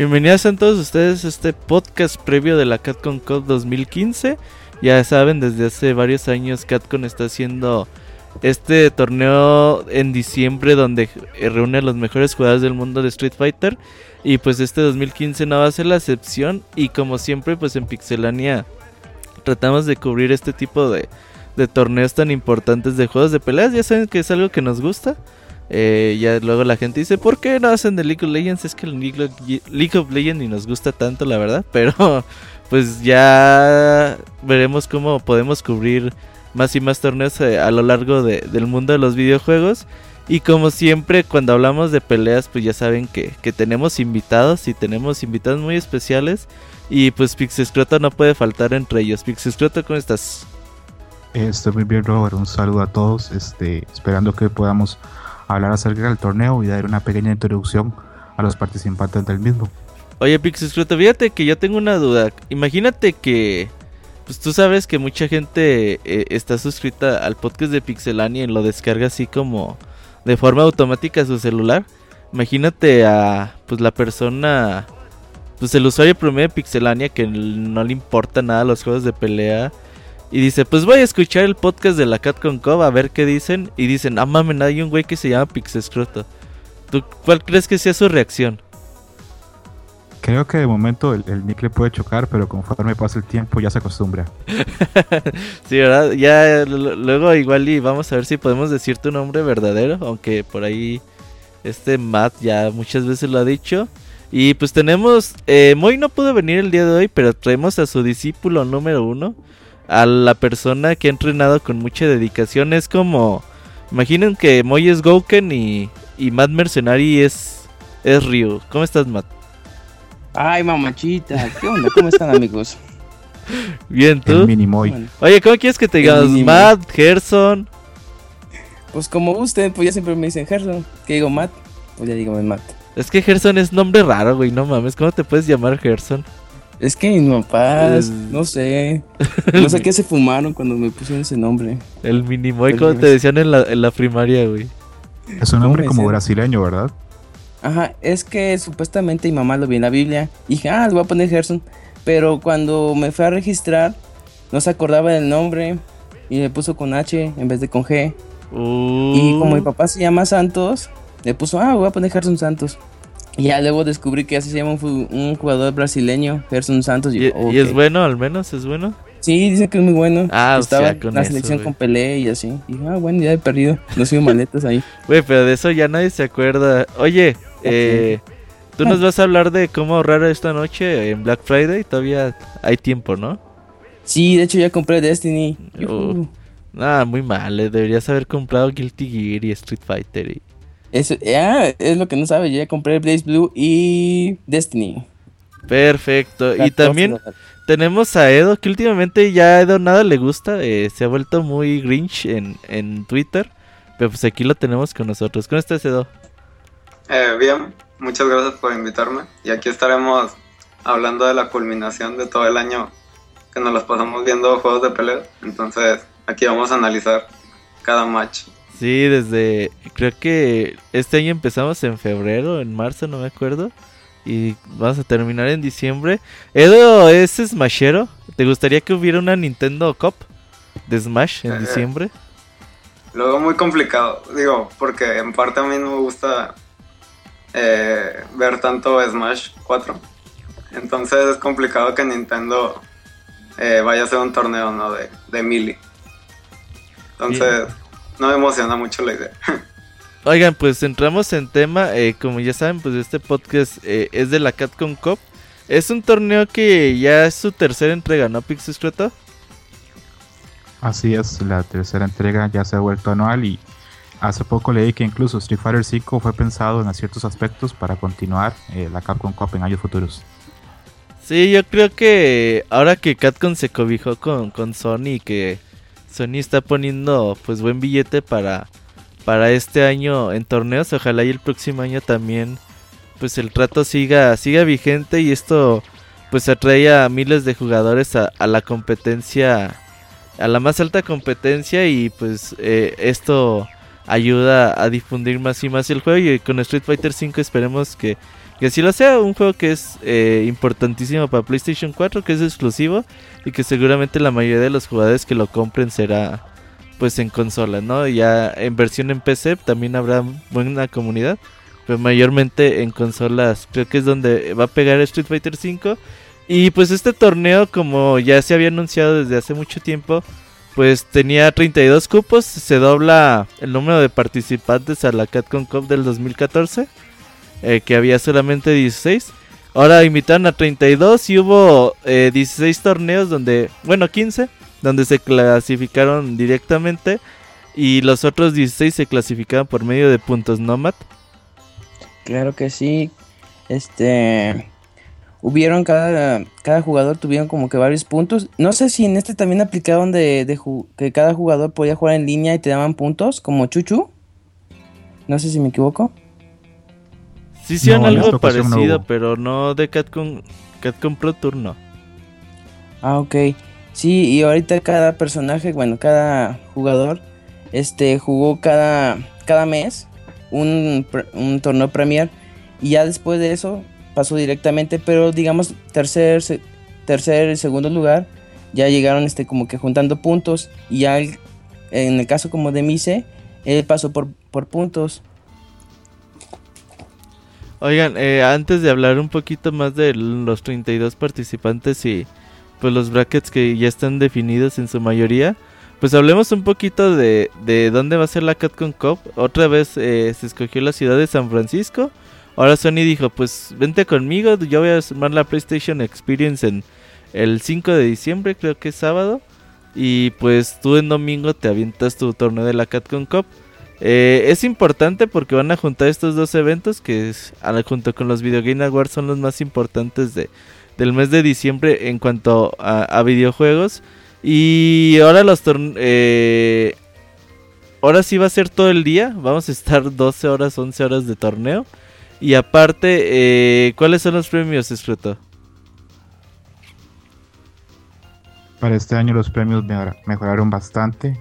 Bienvenidos a todos ustedes a este podcast previo de la Catcon Cup 2015. Ya saben, desde hace varios años Catcon está haciendo este torneo en diciembre donde reúne a los mejores jugadores del mundo de Street Fighter. Y pues este 2015 no va a ser la excepción. Y como siempre, pues en Pixelania tratamos de cubrir este tipo de, de torneos tan importantes de juegos de peleas. Ya saben que es algo que nos gusta. Eh, ya luego la gente dice, ¿por qué no hacen de League of Legends? Es que el League of Legends ni nos gusta tanto, la verdad. Pero pues ya veremos cómo podemos cubrir más y más torneos eh, a lo largo del mundo de los videojuegos. Y como siempre, cuando hablamos de peleas, pues ya saben que, tenemos invitados y tenemos invitados muy especiales. Y pues Pixescroto no puede faltar entre ellos. Pixescroto, ¿cómo estás? Estoy muy bien, Robert. Un saludo a todos. Este, esperando que podamos hablar acerca del torneo y dar una pequeña introducción a los participantes del mismo. Oye, Pixescroto, fíjate que yo tengo una duda. Imagínate que, pues tú sabes que mucha gente eh, está suscrita al podcast de Pixelania y lo descarga así como de forma automática a su celular. Imagínate a, pues la persona, pues el usuario promedio de Pixelania que no le importa nada los juegos de pelea y dice, pues voy a escuchar el podcast de la Cat con a ver qué dicen. Y dicen, ah mames, hay un güey que se llama Pixescroto. ¿Tú cuál crees que sea su reacción? Creo que de momento el, nick le puede chocar, pero conforme pasa el tiempo ya se acostumbra. sí, ¿verdad? Ya luego igual y vamos a ver si podemos decir tu nombre verdadero, aunque por ahí este Matt ya muchas veces lo ha dicho. Y pues tenemos, eh, Moy no pudo venir el día de hoy, pero traemos a su discípulo número uno, a la persona que ha entrenado con mucha dedicación. Es como, imaginen que Moy es Gouken y, y Matt Mercenary es, es Ryu. ¿Cómo estás, Matt? Ay, mamachita, ¿qué onda? ¿Cómo están, amigos? Bien, ¿tú? El mini Moy. Oye, ¿cómo quieres que te digas? Matt, Gerson. Pues como usted, pues ya siempre me dicen Gerson. ¿Qué digo Matt? Pues ya digo Matt. Es que Gerson es nombre raro, güey, no mames. ¿Cómo te puedes llamar Gerson? Es que mis papás, no sé. No sé qué se fumaron cuando me pusieron ese nombre. El Minimoy, como te decían en la, en la primaria, güey. Es un nombre como brasileño, ¿verdad? Ajá, es que supuestamente mi mamá lo vi en la Biblia. Y dije, ah, le voy a poner Gerson. Pero cuando me fue a registrar, no se acordaba del nombre. Y le puso con H en vez de con G. Y como mi papá se llama Santos, le puso, ah, voy a poner Gerson Santos. Ya luego descubrí que así se llama un, jugador brasileño, Gerson Santos. ¿Y, es bueno al menos? ¿Es bueno? Sí, dice que es muy bueno. Ah, Estaba en la selección con Pelé y así. Y ah, bueno, ya he perdido. No sido maletas ahí. Güey, pero de eso ya nadie se acuerda. Oye, eh, tú nos vas a hablar de cómo ahorrar esta noche en Black Friday. Todavía hay tiempo, ¿no? Sí, de hecho ya compré Destiny. Ah, muy mal. Eh, deberías haber comprado Guilty Gear y Street Fighter. Y... Eso, ah, es lo que no sabe, ya compré Blaze Blue y Destiny. Perfecto. y también tenemos a Edo, que últimamente ya a Edo nada le gusta. Eh, se ha vuelto muy grinch en, en Twitter. Pero pues aquí lo tenemos con nosotros. ¿Cómo estás, Edo? Eh, bien, muchas gracias por invitarme. Y aquí estaremos hablando de la culminación de todo el año que nos los pasamos viendo juegos de pelea. Entonces, aquí vamos a analizar cada match. Sí, desde. Creo que este año empezamos en febrero, en marzo, no me acuerdo. Y vamos a terminar en diciembre. Edo, ¿es Smashero? ¿Te gustaría que hubiera una Nintendo Cup de Smash en eh, diciembre? Lo veo muy complicado, digo, porque en parte a mí no me gusta eh, ver tanto Smash 4. Entonces es complicado que Nintendo eh, vaya a hacer un torneo ¿no? de, de Mili. Entonces no me emociona mucho la idea. Oigan, pues entramos en tema. Eh, como ya saben, pues este podcast eh, es de la Catcom Cup. Es un torneo que ya es su tercera entrega, ¿no, Pixescroto? Así es, la tercera entrega ya se ha vuelto anual y hace poco leí que incluso Street Fighter V fue pensado en ciertos aspectos para continuar eh, la Capcom Cup en años futuros. Sí, yo creo que ahora que Capcom se cobijó con, con Sony y que Sony está poniendo pues buen billete para, para este año en torneos. Ojalá y el próximo año también pues el trato siga, siga vigente y esto pues atrae a miles de jugadores a, la competencia, a la más alta competencia y pues eh, esto ayuda a difundir más y más el juego y con Street Fighter V esperemos que, que así lo sea, un juego que es eh, importantísimo para PlayStation 4, que es exclusivo y que seguramente la mayoría de los jugadores que lo compren será pues en consola, ¿no? Ya en versión en PC también habrá buena comunidad, pero mayormente en consolas. Creo que es donde va a pegar Street Fighter 5 y pues este torneo como ya se había anunciado desde hace mucho tiempo, pues tenía 32 cupos, se dobla el número de participantes a la Capcom Cup del 2014 eh, que había solamente 16. Ahora invitaron a 32 y hubo 16 eh, torneos donde, bueno, 15, donde se clasificaron directamente y los otros 16 se clasificaban por medio de puntos Nomad. Claro que sí. Este hubieron cada cada jugador tuvieron como que varios puntos. No sé si en este también aplicaron de, de que cada jugador podía jugar en línea y te daban puntos como Chuchu. No sé si me equivoco. Sí hicieron algo parecido, pero no de Catcom, Catcom Pro Tour, no. Ah, ok. Sí, y ahorita cada personaje, bueno, cada jugador, este, jugó cada, cada mes un, un torneo Premier. Y ya después de eso pasó directamente, pero digamos tercer, tercer y segundo lugar, ya llegaron este como que juntando puntos. Y ya en el caso como de Mise, él pasó por, por puntos. Oigan, eh, antes de hablar un poquito más de los 32 participantes y pues los brackets que ya están definidos en su mayoría, pues hablemos un poquito de, de dónde va a ser la Capcom Cup. Otra vez eh, se escogió la ciudad de San Francisco. Ahora Sony dijo, pues vente conmigo, yo voy a sumar la PlayStation Experience en el 5 de diciembre, creo que es sábado. Y pues tú en domingo te avientas tu torneo de la Capcom Cup. Eh, es importante porque van a juntar estos dos eventos que junto con los Video Game Awards son los más importantes de, del mes de diciembre en cuanto a, videojuegos. Y ahora los eh, ahora sí va a ser todo el día. Vamos a estar 12 horas, 11 horas de torneo. Y aparte, eh, ¿cuáles son los premios, Escruto? Para este año los premios mejoraron bastante,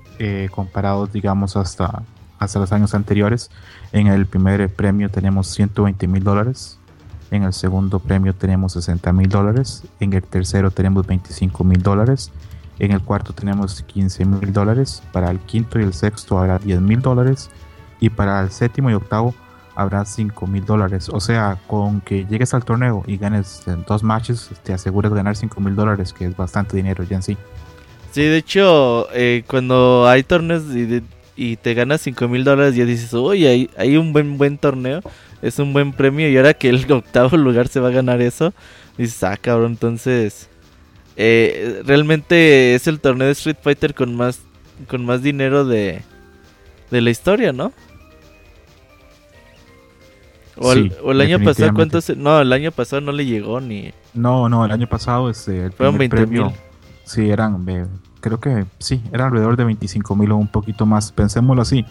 comparados, digamos, hasta hasta los años anteriores. En el primer premio tenemos 120 mil dólares. En el segundo premio tenemos 60 mil dólares. En el tercero tenemos 25 mil dólares. En el cuarto tenemos 15 mil dólares. Para el quinto y el sexto habrá 10 mil dólares. Y para el séptimo y octavo habrá 5 mil dólares. O sea, con que llegues al torneo y ganes dos matches, te aseguras ganar 5 mil dólares, que es bastante dinero ya en sí. Sí, de hecho, eh, cuando hay torneos y te ganas 5 mil dólares, ya dices, uy, hay, hay un buen buen torneo, es un buen premio y ahora que el octavo lugar se va a ganar eso, dices, ah, cabrón, entonces eh, realmente es el torneo de Street Fighter con más con más dinero de, de la historia, ¿no? O, el, año pasado, ¿cuántos? No, el año pasado no le llegó ni. No, no, el año pasado este, el fueron 20 mil. Sí, eran creo que sí, era alrededor de 25 mil o un poquito más. Pensémoslo así.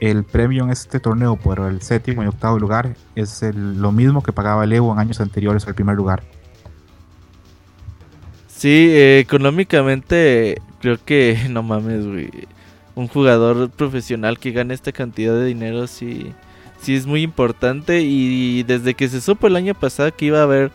El premio en este torneo por el séptimo y octavo lugar es lo mismo que pagaba el Evo en años anteriores al primer lugar. Sí, eh, económicamente creo que no mames, güey. Un jugador profesional que gane esta cantidad de dinero sí, sí es muy importante. Y desde que se supo el año pasado que iba a haber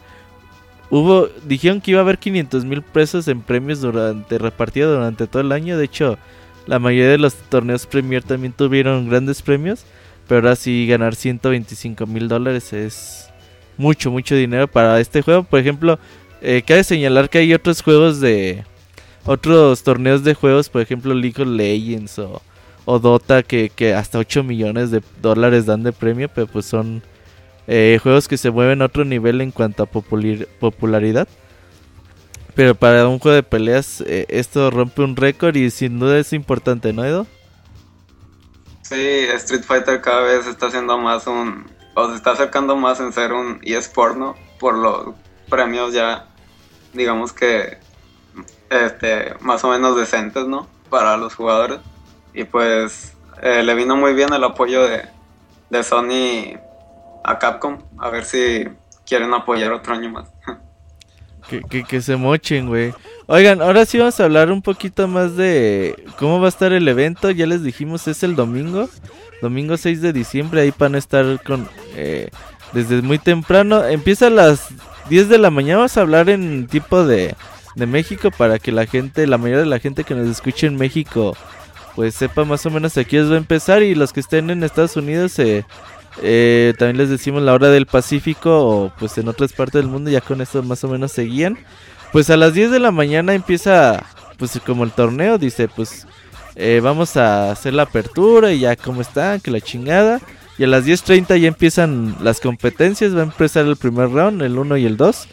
Hubo, dijeron que iba a haber 500 mil pesos en premios durante repartido durante todo el año. De hecho, la mayoría de los torneos Premier también tuvieron grandes premios. Pero ahora sí ganar 125 mil dólares es mucho, mucho dinero para este juego. Por ejemplo, eh, cabe señalar que hay otros juegos de... Otros torneos de juegos, por ejemplo League of Legends o, o Dota, que, que hasta 8 millones de dólares dan de premio, pero pues son eh, juegos que se mueven a otro nivel en cuanto a popularidad. Pero para un juego de peleas eh, esto rompe un récord y sin duda es importante, ¿no, Edo? Sí, Street Fighter cada vez está haciendo más un... o se está acercando más en ser un eSport, ¿no? Por los premios ya, digamos que, este, más o menos decentes, ¿no? Para los jugadores. Y pues eh, le vino muy bien el apoyo de, de Sony a Capcom a ver si quieren apoyar otro año más. que, que, se mochen, güey. Oigan, ahora sí vamos a hablar un poquito más de cómo va a estar el evento. Ya les dijimos, es el domingo. Domingo 6 de diciembre. Ahí van a estar con, eh, desde muy temprano. Empieza a las 10 de la mañana, vamos a hablar en tipo de, de México para que la gente, la mayoría de la gente que nos escuche en México, pues sepa más o menos a qué va a empezar y los que estén en Estados Unidos eh, eh, también les decimos la hora del Pacífico o pues en otras partes del mundo ya con esto más o menos seguían. Pues a las 10 de la mañana empieza pues como el torneo, dice pues eh, vamos a hacer la apertura y ya como están, que la chingada. Y a las 10.30 ya empiezan las competencias, va a empezar el primer round, el 1 y el 2.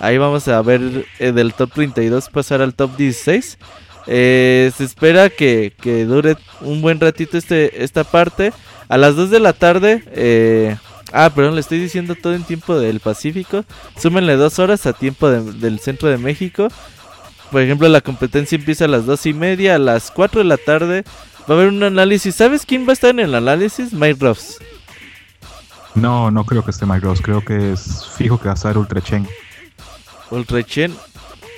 Ahí vamos a ver eh, del top 32 pasar al top 16. se espera que, que, dure un buen ratito este, esta parte. A las 2 de la tarde, eh, ah, perdón, le estoy diciendo todo en tiempo del Pacífico. Súmenle dos horas a tiempo del centro de México. Por ejemplo, la competencia empieza a las 2 y media. A las 4 de la tarde va a haber un análisis. ¿Sabes quién va a estar en el análisis? Mike Ross. No, no creo que esté Mike Ross. Creo que es fijo que va a estar Ultra Chen. Ultra Chen.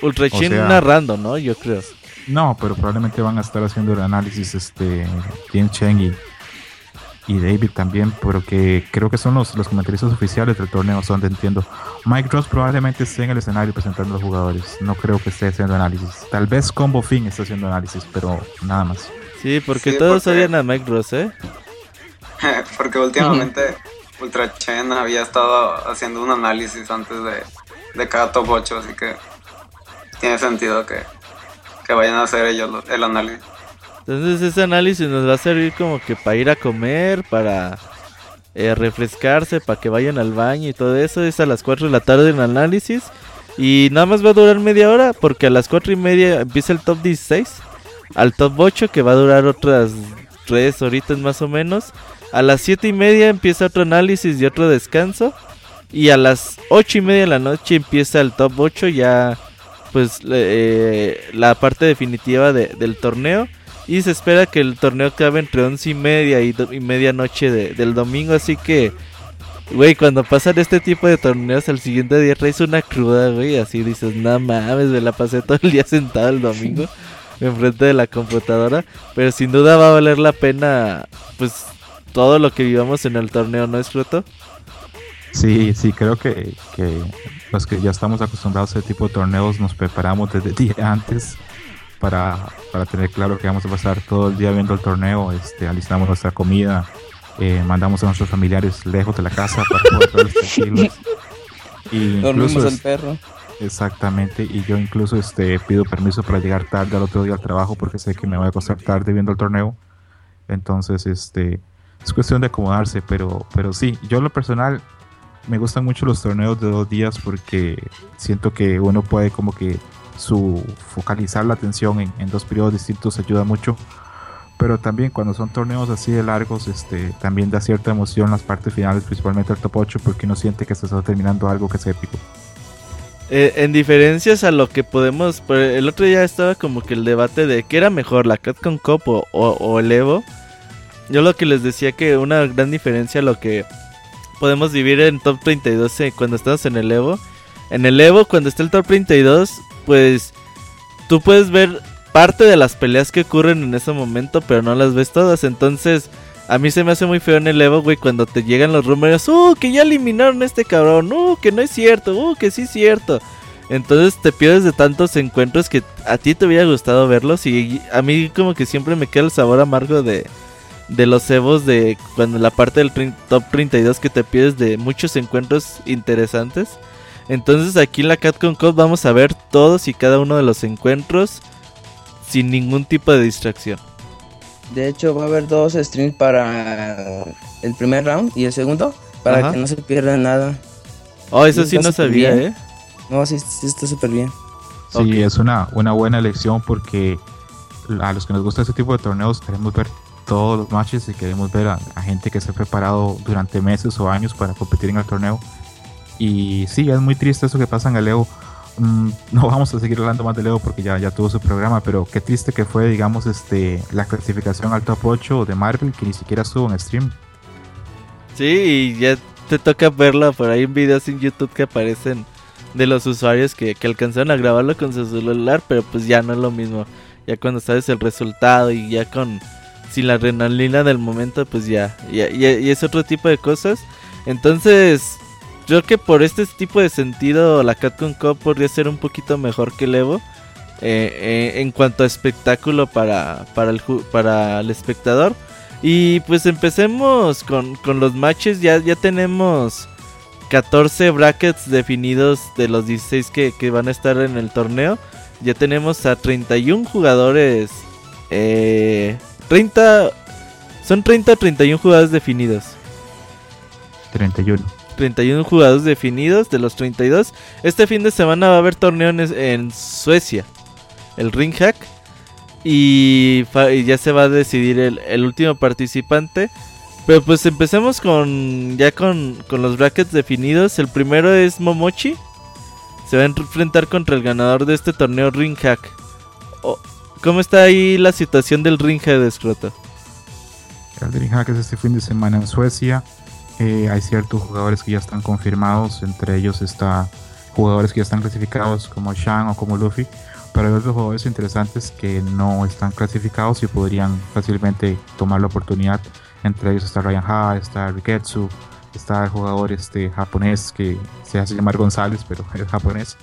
Ultra Chen narrando, ¿no? Yo creo. No, pero probablemente van a estar haciendo el análisis este Tien Chen y y David también, porque creo que son los, los comentaristas oficiales del torneo, son de entiendo. Mike Ross probablemente esté en el escenario presentando a los jugadores, no creo que esté haciendo análisis. Tal vez Combo Fin esté haciendo análisis, pero nada más. Sí, porque todos sabían a Mike Ross, ¿eh? porque últimamente Ultra Chen había estado haciendo un análisis antes de, de cada top 8, así que tiene sentido que, que vayan a hacer ellos el análisis. Entonces ese análisis nos va a servir como que para ir a comer, para eh, refrescarse, para que vayan al baño y todo eso. Es a las 4 de la tarde el análisis. Y nada más va a durar media hora porque a las 4 y media empieza el top 16. Al top 8 que va a durar otras 3 horitas más o menos. A las 7 y media empieza otro análisis y otro descanso. Y a las 8 y media de la noche empieza el top 8 ya pues eh, la parte definitiva del torneo. Y se espera que el torneo acabe entre once y media y, medianoche del domingo. Así que, güey, cuando pasan este tipo de torneos, al siguiente día traes una cruda, güey. Así dices, no mames, me la pasé todo el día sentado el domingo enfrente de la computadora. Pero sin duda va a valer la pena, pues, todo lo que vivamos en el torneo, ¿no es cierto? Sí, sí, creo que, que los que ya estamos acostumbrados a ese tipo de torneos nos preparamos desde día antes para, para tener claro que vamos a pasar todo el día viendo el torneo, este, alistamos nuestra comida, eh, mandamos a nuestros familiares lejos de la casa para poder estar tranquilos. Y Dormimos el perro. Exactamente, y yo incluso este, pido permiso para llegar tarde al otro día al trabajo porque sé que me voy a acostar tarde viendo el torneo. Entonces, este, es cuestión de acomodarse, pero, pero sí, yo en lo personal me gustan mucho los torneos de dos días porque siento que uno puede como que su focalizar la atención en, dos periodos distintos ayuda mucho pero también cuando son torneos así de largos, este, también da cierta emoción las partes finales, principalmente el top 8, porque uno siente que se está terminando algo que es épico. Eh, en diferencias a lo que podemos, pues, el otro día estaba como que el debate de qué era mejor, la Catcon Cup o, o, el Evo. Yo lo que les decía que una gran diferencia lo que podemos dividir en top 32 eh, cuando estamos en el Evo. En el Evo, cuando está el top 32, pues tú puedes ver parte de las peleas que ocurren en ese momento, pero no las ves todas. Entonces, a mí se me hace muy feo en el Evo, güey, cuando te llegan los rumores, uh, que ya eliminaron a este cabrón, uh, que no es cierto, uh, que sí es cierto. Entonces te pierdes de tantos encuentros que a ti te hubiera gustado verlos y a mí como que siempre me queda el sabor amargo de, de los Evos de cuando la parte del top 32 que te pierdes de muchos encuentros interesantes. Entonces aquí en la Catcon Cup vamos a ver todos y cada uno de los encuentros sin ningún tipo de distracción. De hecho va a haber dos streams para el primer round y el segundo para que no se pierda nada. Oh, eso sí no sabía, ¿eh? No, sí, sí está súper bien. Sí, es una, una buena elección porque a los que nos gusta este tipo de torneos queremos ver todos los matches y queremos ver a, a gente que se ha preparado durante meses o años para competir en el torneo y sí, es muy triste eso que pasa en el Leo. Mm, no vamos a seguir hablando más de Leo porque ya, ya tuvo su programa, pero qué triste que fue, digamos, este la clasificación al top 8 de Marvel que ni siquiera estuvo en stream. Sí, y ya te toca verlo por ahí en videos en YouTube que aparecen de los usuarios que, que alcanzaron a grabarlo con su celular, pero pues ya no es lo mismo. Ya cuando sabes el resultado y ya con sin la adrenalina del momento, pues ya, y es otro tipo de cosas. Entonces, creo que por este tipo de sentido la Capcom Cup podría ser un poquito mejor que el Evo. Eh, eh, en cuanto a espectáculo para, para, el, para el espectador. Y pues empecemos con, con los matches. Ya, ya tenemos 14 brackets definidos de los 16 que, que, van a estar en el torneo. Ya tenemos a 31 jugadores. Eh, 30. Son 30 o 31 jugadores definidos. 31. 31 jugadores definidos de los 32. Este fin de semana va a haber torneo en, Suecia. El Ring Hack. Y, y, ya se va a decidir el, último participante. Pero pues empecemos con ya con, con, los brackets definidos. El primero es Momochi. Se va a enfrentar contra el ganador de este torneo Ring Hack. Oh, ¿Cómo está ahí la situación del Ring Hack de Escroto? El Ring Hack es este fin de semana en Suecia. Eh, hay ciertos jugadores que ya están confirmados. Entre ellos está jugadores que ya están clasificados como Shang o como Luffy. Pero hay otros jugadores interesantes que no están clasificados y podrían fácilmente tomar la oportunidad. Entre ellos está Ryan Ha, está Riketsu, está el jugador este japonés que se hace llamar González, pero es japonés.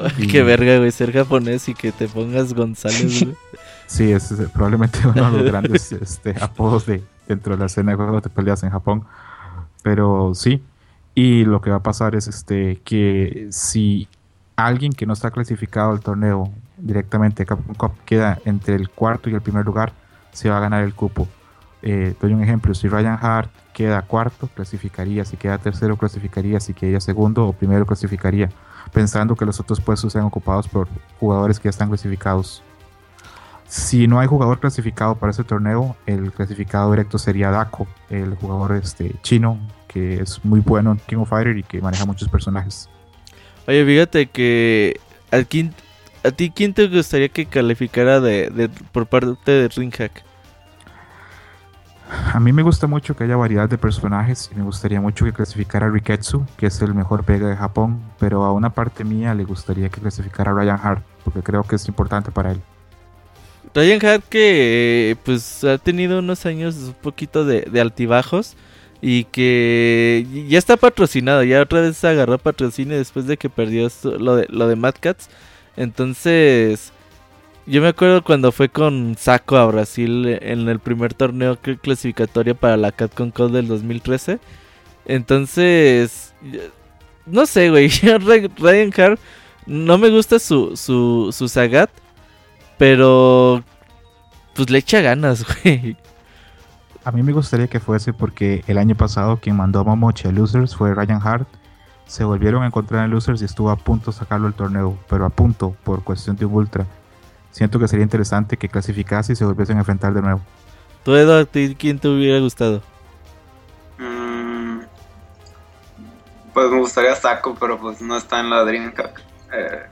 Ay, Qué verga, güey, ser japonés y que te pongas González, güey. sí, es, es, probablemente uno de los grandes este, apodos de, dentro de la escena de juegos de peleas en Japón. Pero sí, y lo que va a pasar es este que si alguien que no está clasificado al torneo directamente Cup queda entre el cuarto y el primer lugar, se va a ganar el cupo. Eh, doy un ejemplo, si Ryan Hart queda cuarto, clasificaría, si queda tercero, clasificaría, si queda segundo o primero, clasificaría, pensando que los otros puestos sean ocupados por jugadores que ya están clasificados. Si no hay jugador clasificado para ese torneo, el clasificado directo sería Dako, el jugador este, chino, que es muy bueno en King of Fighter y que maneja muchos personajes. Oye, fíjate que aquí ¿A ti quién te gustaría que calificara de, de, por parte de Ring Hack? A mí me gusta mucho que haya variedad de personajes y me gustaría mucho que clasificara a Riketsu, que es el mejor pega de Japón, pero a una parte mía le gustaría que clasificara a Ryan Hart, porque creo que es importante para él. Ryan Hart que pues ha tenido unos años un poquito de, altibajos y que ya está patrocinado, ya otra vez agarró patrocinio después de que perdió lo de, lo de Mad Cats. Entonces, yo me acuerdo cuando fue con Saco a Brasil en el primer torneo clasificatorio para la Capcom Cup del 2013. Entonces, no sé, güey. Ryan Hart no me gusta su, su, su Sagat, pero pues le echa ganas, güey. A mí me gustaría que fuese porque el año pasado quien mandó a Momochi a Losers fue Ryan Hart se volvieron a encontrar en Losers y estuvo a punto de sacarlo del torneo, pero a punto por cuestión de un ultra. Siento que sería interesante que clasificase y se volviesen a enfrentar de nuevo. ¿Tú, Eduardo, quién te hubiera gustado? Mm, pues me gustaría Saco, pero pues no está en la Dreamhack. Eh,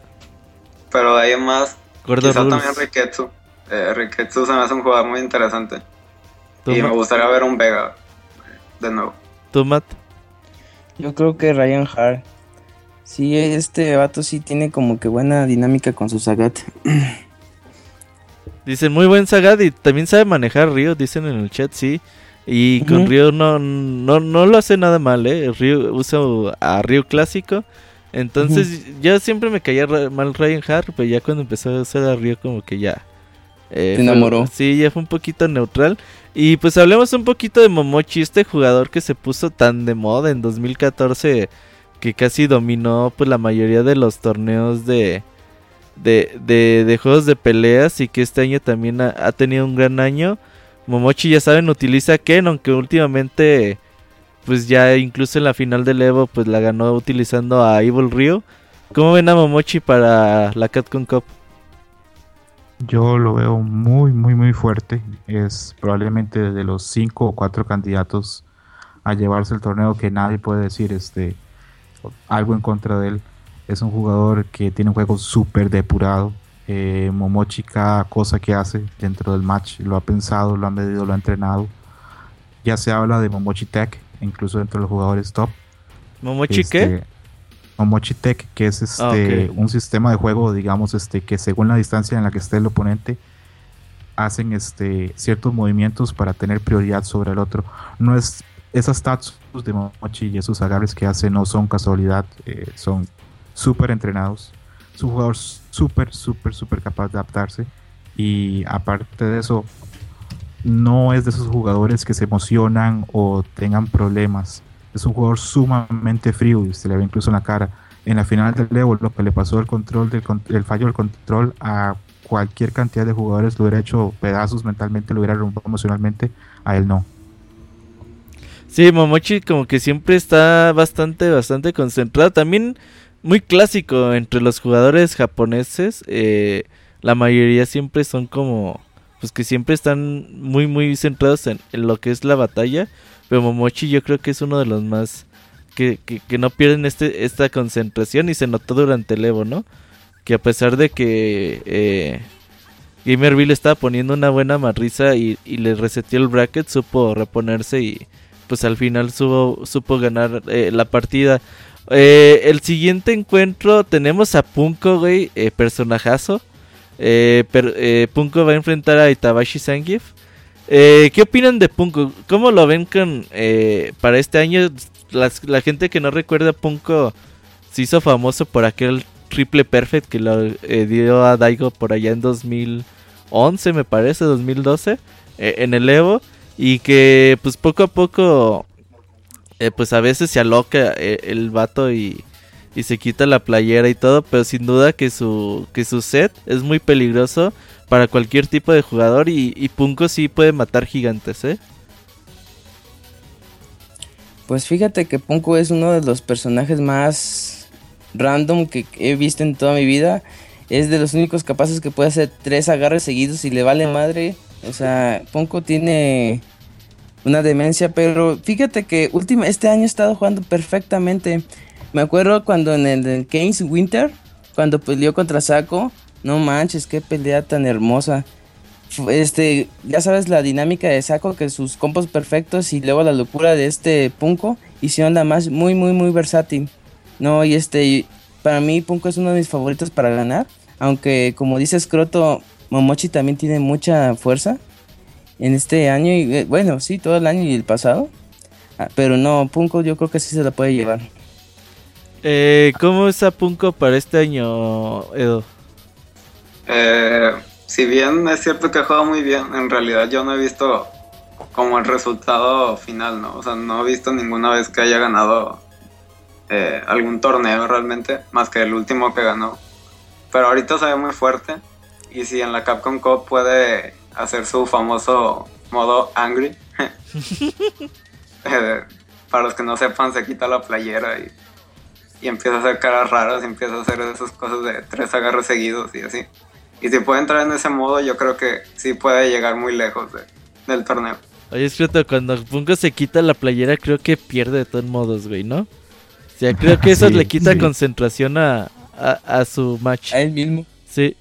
pero de ahí en más, Gordo quizá Rules. también Riketsu. Eh, Riketsu se me hace un jugador muy interesante. Y me gustaría ver un Vega eh, de nuevo. ¿Tú, Matt? Yo creo que Ryan Hart. Sí, este vato sí tiene como que buena dinámica con su Sagat. Dicen muy buen Sagat y también sabe manejar Río, dicen en el chat, sí. Y con. Río no, no, no lo hace nada mal, ¿eh? Río usa a Río clásico. Entonces yo siempre me caía mal Ryan Hart, pero ya cuando empezó a usar a Río como que ya... eh, Te fue- enamoró. sí, ya fue un poquito neutral. Y pues hablemos un poquito de Momochi, este jugador que se puso tan de moda en 2014 que casi dominó pues la mayoría de los torneos de, de, de, de juegos de peleas y que este año también ha, ha tenido un gran año. Momochi ya saben utiliza Ken, aunque últimamente pues ya incluso en la final del Evo pues la ganó utilizando a Evil Ryo. ¿Cómo ven a Momochi para la Capcom Cup? Yo lo veo muy, muy, muy fuerte. Es probablemente de los cinco o cuatro candidatos a llevarse el torneo que nadie puede decir este algo en contra de él. Es un jugador que tiene un juego súper depurado. Eh, Momochi cada cosa que hace dentro del match lo ha pensado, lo ha medido, lo ha entrenado. Ya se habla de Momochi Tech, incluso dentro de los jugadores top. ¿Momochi qué? Este, Momochi Tech, que es este Ah, un sistema de juego, digamos, este, que según la distancia en la que esté el oponente, hacen este ciertos movimientos para tener prioridad sobre el otro. No es, esas stats de Mochi y esos agarres que hace no son casualidad, eh, son súper entrenados. Es un jugador súper, súper, súper capaz de adaptarse. Y aparte de eso, no es de esos jugadores que se emocionan o tengan problemas. Es un jugador sumamente frío y se le ve incluso en la cara. En la final del Evo, lo que le pasó el control del el fallo del control a cualquier cantidad de jugadores lo hubiera hecho pedazos mentalmente, lo hubiera rompido emocionalmente, a él no. Sí, Momochi como que siempre está bastante, bastante concentrado. También muy clásico entre los jugadores japoneses. Eh, la mayoría siempre son como, pues que siempre están muy, muy centrados en, lo que es la batalla. Pero Momochi yo creo que es uno de los más que, que, no pierden este, esta concentración y se notó durante el Evo, ¿no? Que a pesar de que eh, Gamerville estaba poniendo una buena marrisa y, le reseteó el bracket, supo reponerse y pues al final supo, ganar eh, la partida. Eh, el siguiente encuentro tenemos a Punko, güey, eh, personajazo. Punko va a enfrentar a Itabashi Sangif. ¿Qué opinan de Punko? ¿Cómo lo ven con para este año? la gente que no recuerda Punko se hizo famoso por aquel triple perfect que lo dio a Daigo por allá en 2011, me parece, 2012, en el Evo y que pues poco a poco eh, pues a veces se aloca eh, el vato y, y, se quita la playera y todo, pero sin duda que su que su set es muy peligroso para cualquier tipo de jugador y, y Punko sí puede matar gigantes, ¿eh? Pues fíjate que Punko es uno de los personajes más random que he visto en toda mi vida. Es de los únicos capaces que puede hacer tres agarres seguidos y le vale madre o sea, Ponko tiene una demencia, pero fíjate que última, este año he estado jugando perfectamente. Me acuerdo cuando en el Keynes Winter, cuando peleó contra Saco, no manches, qué pelea tan hermosa. Este, ya sabes la dinámica de Saco, que sus combos perfectos y luego la locura de este Punko hicieron la más muy, muy, muy versátil. No, y este, para mí Punko es uno de mis favoritos para ganar. Aunque, como dice Scroto, Momochi también tiene mucha fuerza en este año y eh, bueno, sí, todo el año y el pasado. Ah, pero no, Punko yo creo que sí se la puede llevar. Eh, ¿Cómo está Punko para este año, Edo? Eh, si bien es cierto que jugado muy bien, en realidad yo no he visto como el resultado final, ¿no? O sea, no he visto ninguna vez que haya ganado eh, algún torneo realmente, más que el último que ganó. Pero ahorita se ve muy fuerte y si en la Capcom Cup puede hacer su famoso modo angry. Eh, para los que no sepan, se quita la playera y, y, empieza a hacer caras raras y empieza a hacer esas cosas de tres agarres seguidos y así. Y si puede entrar en ese modo, yo creo que sí puede llegar muy lejos del torneo. Oye, es cierto, cuando Punko se quita la playera, creo que pierde de todos modos, güey, ¿no? O sea, creo que eso le quita concentración a, a, a, su match. A él mismo. Sí.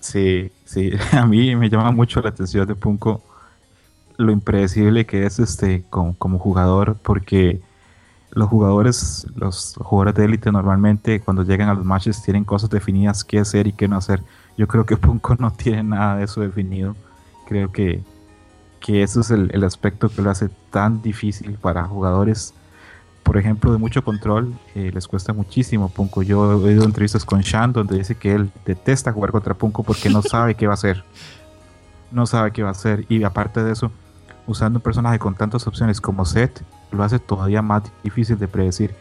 Sí, sí, a mí me llama mucho la atención de Punko lo impredecible que es este como, como jugador, porque los jugadores, los jugadores de élite normalmente cuando llegan a los matches tienen cosas definidas qué hacer y qué no hacer. Yo creo que Punko no tiene nada de eso definido. Creo que, que eso es el, el aspecto que lo hace tan difícil para jugadores por ejemplo, de mucho control, eh, les cuesta muchísimo Punko. Yo he oído entrevistas con Shan donde dice que él detesta jugar contra Punko porque no sabe qué va a hacer. No sabe qué va a hacer. Y aparte de eso, usando un personaje con tantas opciones como Seth, lo hace todavía más difícil de predecir.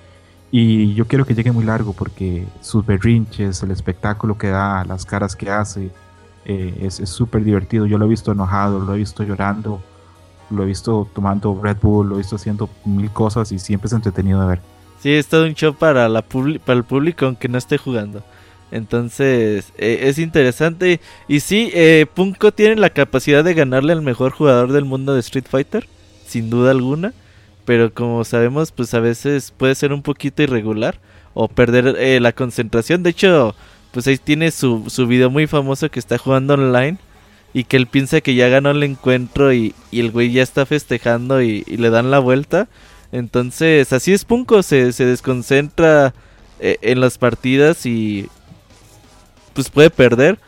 Y yo quiero que llegue muy largo porque sus berrinches, el espectáculo que da, las caras que hace, eh, es súper divertido. Yo lo he visto enojado, lo he visto llorando, lo he visto tomando Red Bull, lo he visto haciendo mil cosas y siempre es entretenido de ver. Sí, es todo un show para, la para el público aunque no esté jugando. Entonces, eh, es interesante. Y sí, eh, Punko tiene la capacidad de ganarle al mejor jugador del mundo de Street Fighter, sin duda alguna. Pero como sabemos, pues a veces puede ser un poquito irregular o perder eh, la concentración. De hecho, pues ahí tiene su, su video muy famoso que está jugando online y que él piensa que ya ganó el encuentro y, el güey ya está festejando y, le dan la vuelta. Entonces, así es Punko, se, se desconcentra eh, en las partidas y pues puede perder,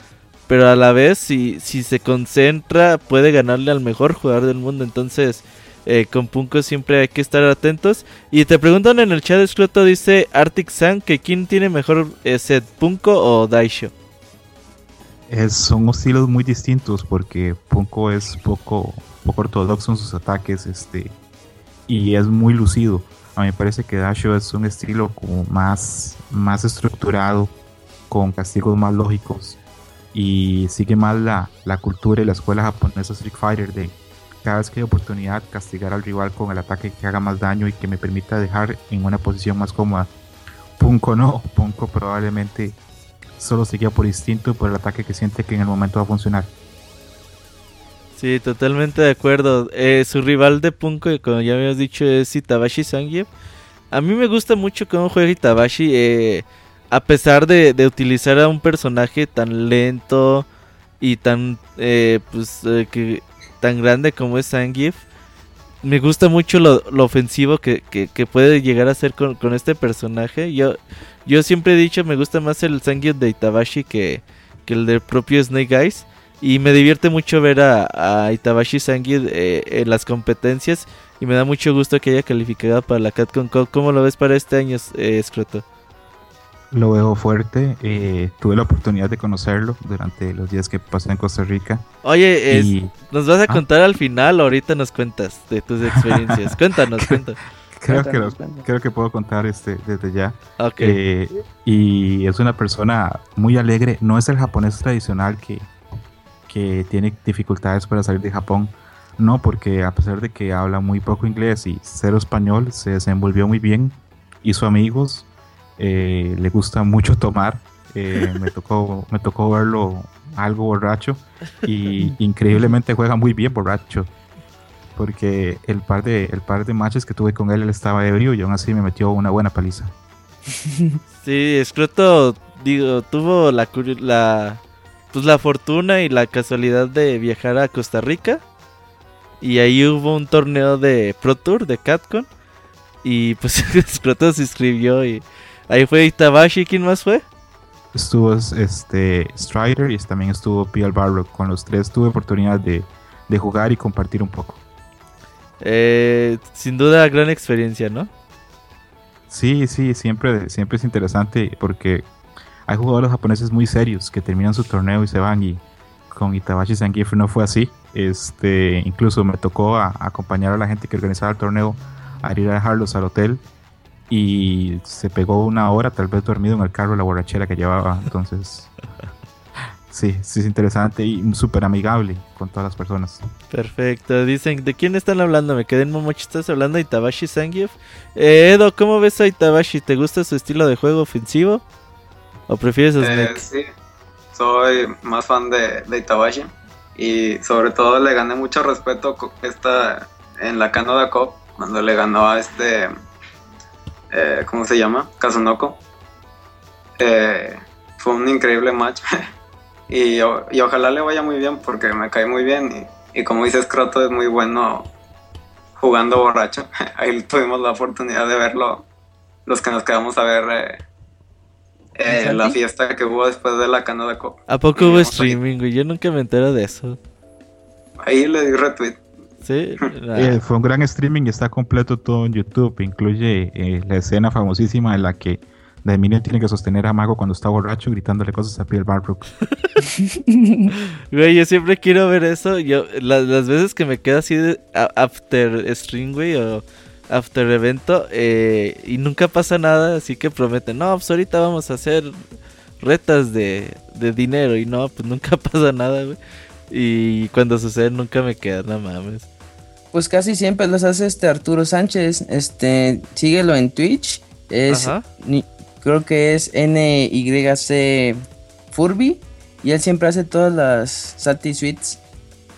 pero a la vez si, si se concentra puede ganarle al mejor jugador del mundo. Entonces, eh, con Punko siempre hay que estar atentos. Y te preguntan en el chat, Escroto, dice Arctic Sun, que quién tiene mejor eh, set, Punko o Daisho. Es, son estilos muy distintos porque Punko es poco, poco ortodoxo en sus ataques este, y es muy lucido. A mí me parece que Daisho es un estilo más, más estructurado, con castigos más lógicos y sigue más la, la cultura y la escuela japonesa Street Fighter de cada vez que hay oportunidad castigar al rival con el ataque que haga más daño y que me permita dejar en una posición más cómoda. Punko no, Punko probablemente solo seguía por instinto por el ataque que siente que en el momento va a funcionar. Sí, totalmente de acuerdo. Eh, su rival de Punko, como ya habíamos dicho, es Itabashi Sangyev. A mí me gusta mucho cómo juega Itabashi. Eh, a pesar de, utilizar a un personaje tan lento y tan eh, pues que tan grande como es Zangief me gusta mucho lo, ofensivo que, que, que, puede llegar a ser con, este personaje yo yo siempre he dicho me gusta más el Zangief de Itabashi que, el del propio Snake Eyes y me divierte mucho ver a, Itabashi Zangief eh, en las competencias y me da mucho gusto que haya calificado para la Capcom Cup. ¿Cómo lo ves para este año, eh? Lo veo fuerte. Eh, tuve la oportunidad de conocerlo durante los días que pasé en Costa Rica. Oye, es, y... ¿nos vas a contar ah. al final o ahorita nos cuentas de tus experiencias? cuéntanos, cuéntanos. Creo que, lo, creo que puedo contar este desde ya. Okay. Eh, y es una persona muy alegre. No es el japonés tradicional que, que tiene dificultades para salir de Japón. No, porque a pesar de que habla muy poco inglés y cero español, se desenvolvió muy bien, hizo amigos, eh, le gusta mucho tomar. Eh, me, tocó, me tocó verlo algo borracho y increíblemente juega muy bien borracho. Porque el par de, el par de matches que tuve con él, él estaba ebrio y aún así me metió una buena paliza. Sí, Scroto, digo, tuvo la, la, pues la fortuna y la casualidad de viajar a Costa Rica. Y ahí hubo un torneo de Pro Tour de Catcon. Y pues Scroto se inscribió y Ahí fue Itabashi, ¿quién más fue? Estuvo este Strider y también estuvo P.L. Barrow. Con los tres tuve oportunidad de, de jugar y compartir un poco. Eh, sin duda, gran experiencia, ¿no? Sí, sí, siempre, siempre es interesante porque hay jugadores japoneses muy serios que terminan su torneo y se van y con Itabashi Zangief no fue así. Este, incluso me tocó a, a acompañar a la gente que organizaba el torneo a ir a dejarlos al hotel y se pegó una hora, tal vez dormido en el carro, la borrachera que llevaba. Entonces, sí, sí es interesante y súper amigable con todas las personas. Perfecto. Dicen, ¿de quién están hablando? Me quedé en Momochi, ¿estás hablando de Itabashi Zangief? Eh, Edo, ¿cómo ves a Itabashi? ¿Te gusta su estilo de juego ofensivo? ¿O prefieres a Snake? Eh, sí, soy más fan de, de Itabashi. Y sobre todo le gané mucho respeto esta, en la Canada Cup, cuando le ganó a este eh, ¿cómo se llama? Kazunoko. Eh, fue un increíble match. y, y, ojalá le vaya muy bien porque me cae muy bien. Y, y como dices, Croto es muy bueno jugando borracho. Ahí tuvimos la oportunidad de verlo, los que nos quedamos a ver eh, eh, la fiesta que hubo después de la Canada Cup. ¿A poco hubo streaming, güey? Yo nunca me entero de eso. Ahí le di retweet. Sí, eh, fue un gran streaming y está completo todo en YouTube. Incluye eh, la escena famosísima en la que Dominion tiene que sostener a Mago cuando está borracho gritándole cosas a Pierre Barbrook. güey, yo siempre quiero ver eso. Yo, las, las veces que me quedo así de after stream, güey, o after evento, eh, y nunca pasa nada, así que prometen, no, pues ahorita vamos a hacer retas de, de dinero, y no, pues nunca pasa nada, güey. Y cuando sucede nunca me queda, no mames. Pues casi siempre los hace este Arturo Sánchez. Este, síguelo en Twitch. Es ni, creo que es NYC Furby. Y él siempre hace todas las Sati Suites.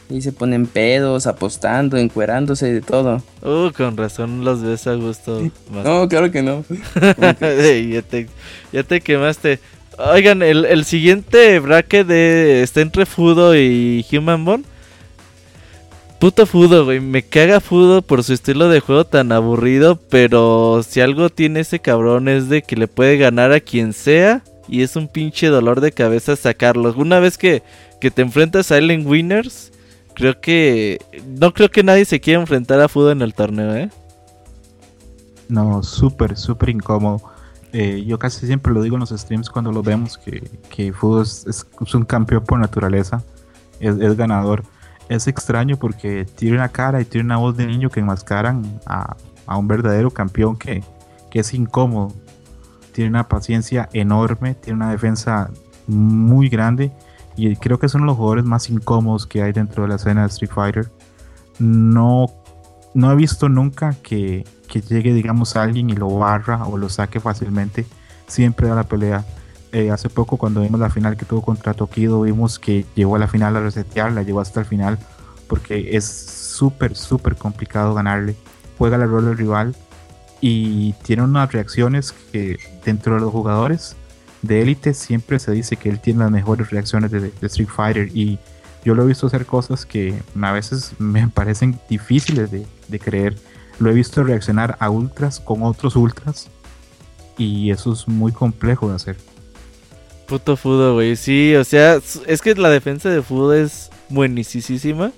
Y se ponen pedos, apostando, encuerándose, de todo. Uh, con razón los ves a gusto. Más. No, claro que no. ya, te, ya te quemaste. Oigan, el, el siguiente bracket de, está entre Fudo y Human Bone. Puto Fudo, güey. Me caga Fudo por su estilo de juego tan aburrido. Pero si algo tiene ese cabrón es de que le puede ganar a quien sea. Y es un pinche dolor de cabeza sacarlo. Una vez que, que te enfrentas a Ellen Winners, creo que no creo que nadie se quiera enfrentar a Fudo en el torneo, ¿eh? No, súper, súper incómodo. Eh, yo casi siempre lo digo en los streams cuando lo vemos, que, que Fudo es, un campeón por naturaleza, es, ganador. Es extraño porque tiene una cara y tiene una voz de niño que enmascaran a, a un verdadero campeón que, que es incómodo. Tiene una paciencia enorme, tiene una defensa muy grande y creo que son los jugadores más incómodos que hay dentro de la escena de Street Fighter. No, no he visto nunca que, que llegue, digamos, alguien y lo barra o lo saque fácilmente. Siempre da la pelea. Eh, hace poco, cuando vimos la final que tuvo contra Tokido, vimos que llegó a la final a resetear, la llegó hasta el final, porque es súper, súper complicado ganarle. Juega el rol del rival y tiene unas reacciones que dentro de los jugadores de élite siempre se dice que él tiene las mejores reacciones de, Street Fighter y yo lo he visto hacer cosas que a veces me parecen difíciles de, de creer lo he visto reaccionar a ultras con otros ultras. Y eso es muy complejo de hacer. Puto Fudo, güey. Sí, o sea, es que la defensa de Fudo es buenísima.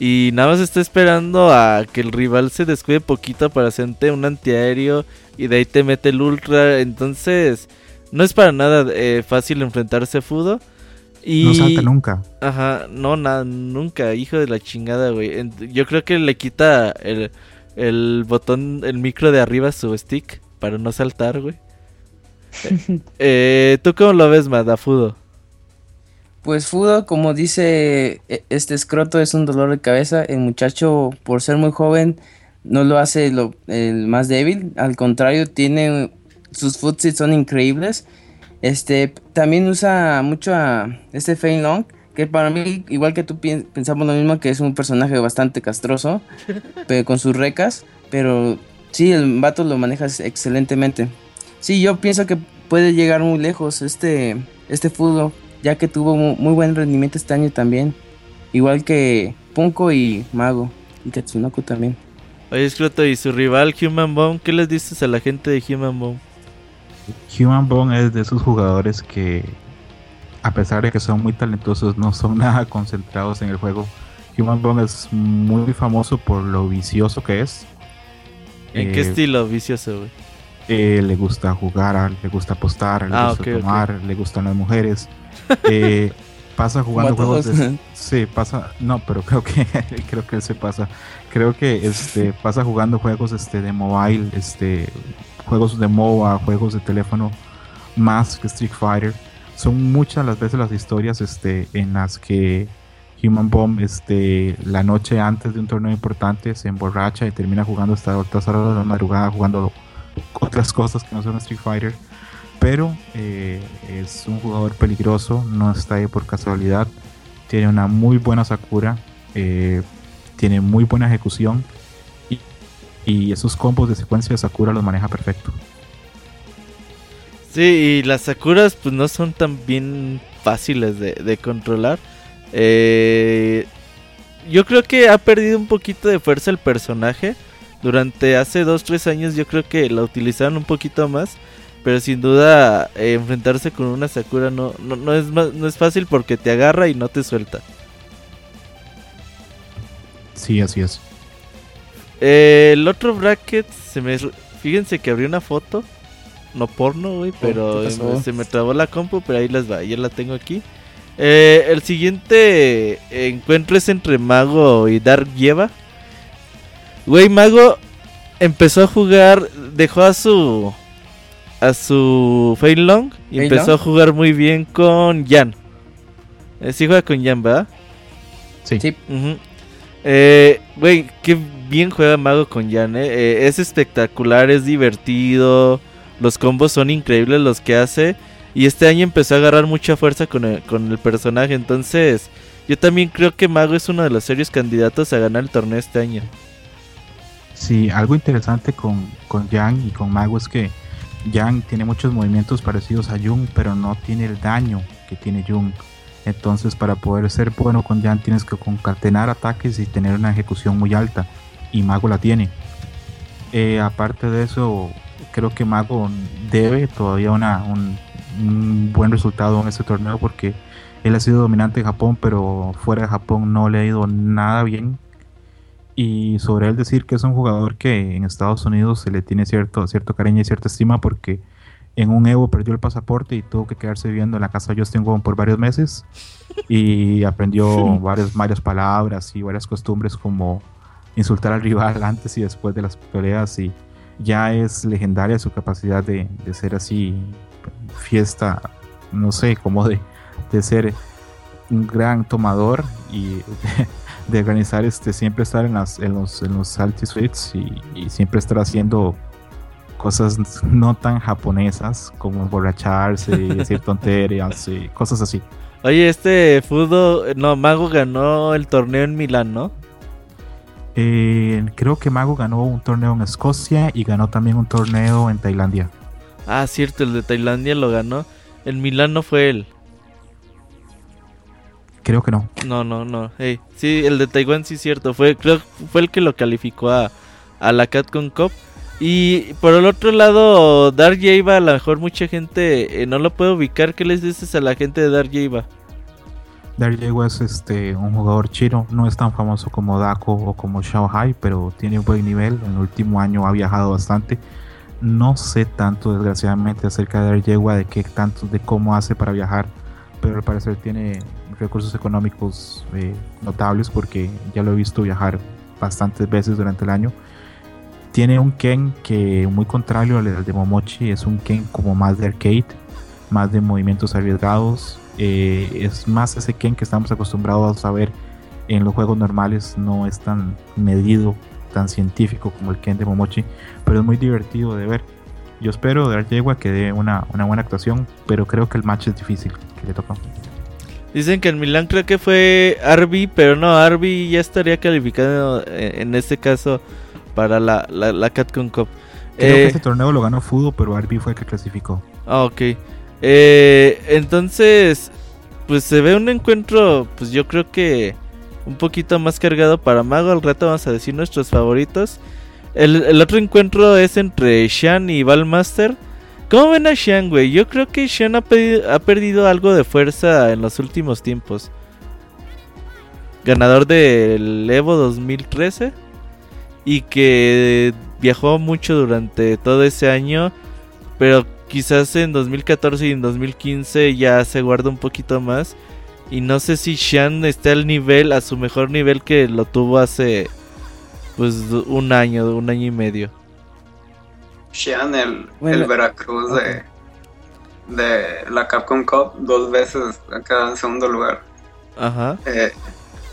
Y nada más está esperando a que el rival se descuide poquito para hacerte un antiaéreo. Y de ahí te mete el ultra. Entonces, no es para nada eh, fácil enfrentarse a Fudo. Y... No salta nunca. Ajá, no, nada, nunca, hijo de la chingada, güey. Yo creo que le quita el, el botón, el micro de arriba, su stick, para no saltar, güey. eh, ¿Tú cómo lo ves, Mada, Fudo? Pues Fudo, como dice e, este escroto, es un dolor de cabeza. El muchacho, por ser muy joven, no lo hace lo, el más débil. Al contrario, tiene sus footsits son increíbles. Este también usa mucho a este Fei Long, que para mí, igual que tú pensamos lo mismo, que es un personaje bastante castroso, pero con sus recas, pero sí, el vato lo maneja excelentemente. Sí, yo pienso que puede llegar muy lejos este, este fútbol, ya que tuvo muy, buen rendimiento este año también, igual que Punko y Mago, y Tatsunoko también. Oye, Escroto, ¿y su rival Human Bomb? ¿Qué les dices a la gente de Human Bomb? Human Bomb es de esos jugadores que a pesar de que son muy talentosos, no son nada concentrados en el juego. Human Bomb es muy famoso por lo vicioso que es. ¿En qué eh, estilo vicioso, güey? Eh, le gusta jugar, le gusta apostar, le ah, gusta tomar, le gustan las mujeres. Eh, pasa jugando juegos de, sí pasa no pero creo que creo que él se pasa. Creo que este pasa jugando juegos este de mobile este juegos de MOBA juegos de teléfono más que Street Fighter. Son muchas las veces las historias este, en las que Human Bomb este, la noche antes de un torneo importante se emborracha y termina jugando hasta otras horas de la madrugada jugando otras cosas que no son Street Fighter. Pero eh, es un jugador peligroso, no está ahí por casualidad. Tiene una muy buena Sakura, eh, tiene muy buena ejecución y, esos combos de secuencia de Sakura los maneja perfecto. Sí, y las Sakuras pues no son tan bien fáciles de, controlar. Eh, yo creo que ha perdido un poquito de fuerza el personaje. Durante hace 2-3 años yo creo que la utilizaron un poquito más. Pero sin duda eh, enfrentarse con una Sakura no, no, es no es fácil porque te agarra y no te suelta. Sí, así es. Eh, el otro bracket, se me, fíjense que abrió una foto no porno, güey, pero se me trabó la compu, pero ahí las va, ya la tengo aquí. Eh, el siguiente encuentro es entre Mago y Dark Lleva. Güey, Mago empezó a jugar, dejó a su a su Fei Long y empezó a jugar muy bien con Jan. Eh, sí juega con Jan, ¿verdad? Sí. sí. Eh, güey, qué bien juega Mago con Jan, eh. Es espectacular, es divertido. Los combos son increíbles los que hace. Y este año empezó a agarrar mucha fuerza con el, personaje. Entonces, yo también creo que Mago es uno de los serios candidatos a ganar el torneo este año. Sí, algo interesante con, con Yang y con Mago es que Yang tiene muchos movimientos parecidos a Jung, pero no tiene el daño que tiene Jung. Entonces, para poder ser bueno con Yang tienes que concatenar ataques y tener una ejecución muy alta. Y Mago la tiene. Eh, aparte de eso, creo que Mago debe todavía una, un, buen resultado en este torneo porque Él ha sido dominante en Japón, pero fuera de Japón no le ha ido nada bien. Y sobre él decir que es un jugador que en Estados Unidos se le tiene cierto, cierto cariño y cierta estima porque en un Evo perdió el pasaporte y tuvo que quedarse viviendo en la casa de Justin Wong por varios meses y aprendió varias, varias palabras y varias costumbres como insultar al rival antes y después de las peleas y ya es legendaria su capacidad de, de ser así fiesta, no sé, como de, de ser un gran tomador y de, organizar este siempre estar en las en los en los salty suites y, y, siempre estar haciendo cosas no tan japonesas como emborracharse decir tonterías y cosas así oye este fútbol no mago ganó el torneo en Milán no eh, creo que Mago ganó un torneo en Escocia y ganó también un torneo en Tailandia. Ah, cierto, el de Tailandia lo ganó. El Milán no fue él. Creo que no. No, no, no. sí, el de Taiwán sí cierto. Fue, creo fue el que lo calificó a, a la Catcon Cup. Y por el otro lado, Dark Java, a lo mejor mucha gente eh, no lo puede ubicar. ¿Qué les dices a la gente de Dark Java? Dark es este, un jugador chino, no es tan famoso como Dako o como Hai, pero tiene un buen nivel. En el último año ha viajado bastante. No sé tanto, desgraciadamente, acerca de Dark de qué tanto, de cómo hace para viajar, pero al parecer tiene recursos económicos eh, notables porque ya lo he visto viajar bastantes veces durante el año. Tiene un Ken que, muy contrario al de Momochi, es un Ken como más de arcade, más de movimientos arriesgados, eh, es más ese Ken que estamos acostumbrados a ver en los juegos normales, no es tan medido, tan científico como el Ken de Momochi, pero es muy divertido de ver. Yo espero de Yegua que dé una, una, buena actuación, pero creo que el match es difícil que le toca. Dicen que el Milan creo que fue Arby, pero no, Arby ya estaría calificado en, este caso para la, la, la Cup. Creo que eh, ese torneo lo ganó Fudo, pero Arby fue el que clasificó. Ah, ok. Eh, entonces, pues se ve un encuentro, pues yo creo que un poquito más cargado para Mago. Al rato vamos a decir nuestros favoritos. El, otro encuentro es entre Shan y Valmaster. ¿Cómo ven a Shan, güey? Yo creo que Shan ha, perdido algo de fuerza en los últimos tiempos. Ganador del Evo 2013. Y que viajó mucho durante todo ese año. Pero quizás en 2014 y en 2015 ya se guarda un poquito más. Y no sé si Shan está al nivel, a su mejor nivel que lo tuvo hace pues un año, un año y medio. Shan, el, el Veracruz de, de la Capcom Cup, dos veces acá en segundo lugar. Ajá. Eh,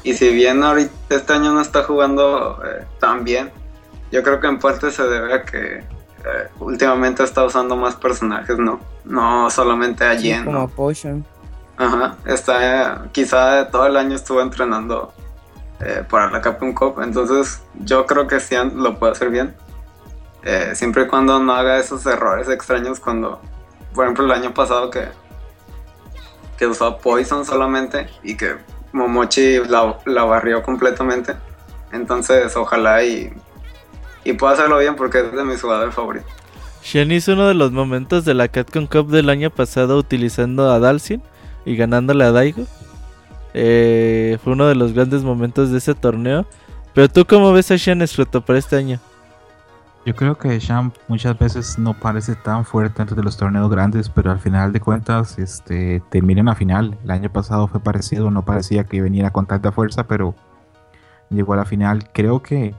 y si bien ahorita este año no está jugando eh, tan bien, yo creo que en parte se debe a que eh, últimamente está usando más personajes, ¿no? No solamente a Jen. como Potion. Ajá, está, quizá todo el año estuvo entrenando para la Capcom Cup, entonces yo creo que sí lo puede hacer bien. Eh, siempre y cuando no haga esos errores extraños cuando, por ejemplo, el año pasado que, que usó Poison solamente y que Momochi la, la barrió completamente. Entonces, ojalá y y puedo hacerlo bien porque es de mis jugadores favoritos. Shen hizo uno de los momentos de la Catcon Cup del año pasado utilizando a Dalsin y ganándole a Daigo. Eh, fue uno de los grandes momentos de ese torneo. Pero tú cómo ves a Shen Escroto para este año? Yo creo que Shan muchas veces no parece tan fuerte antes de los torneos grandes, pero al final de cuentas este, termina en la final. El año pasado fue parecido, no parecía que veniera con tanta fuerza, pero llegó a la final. Creo que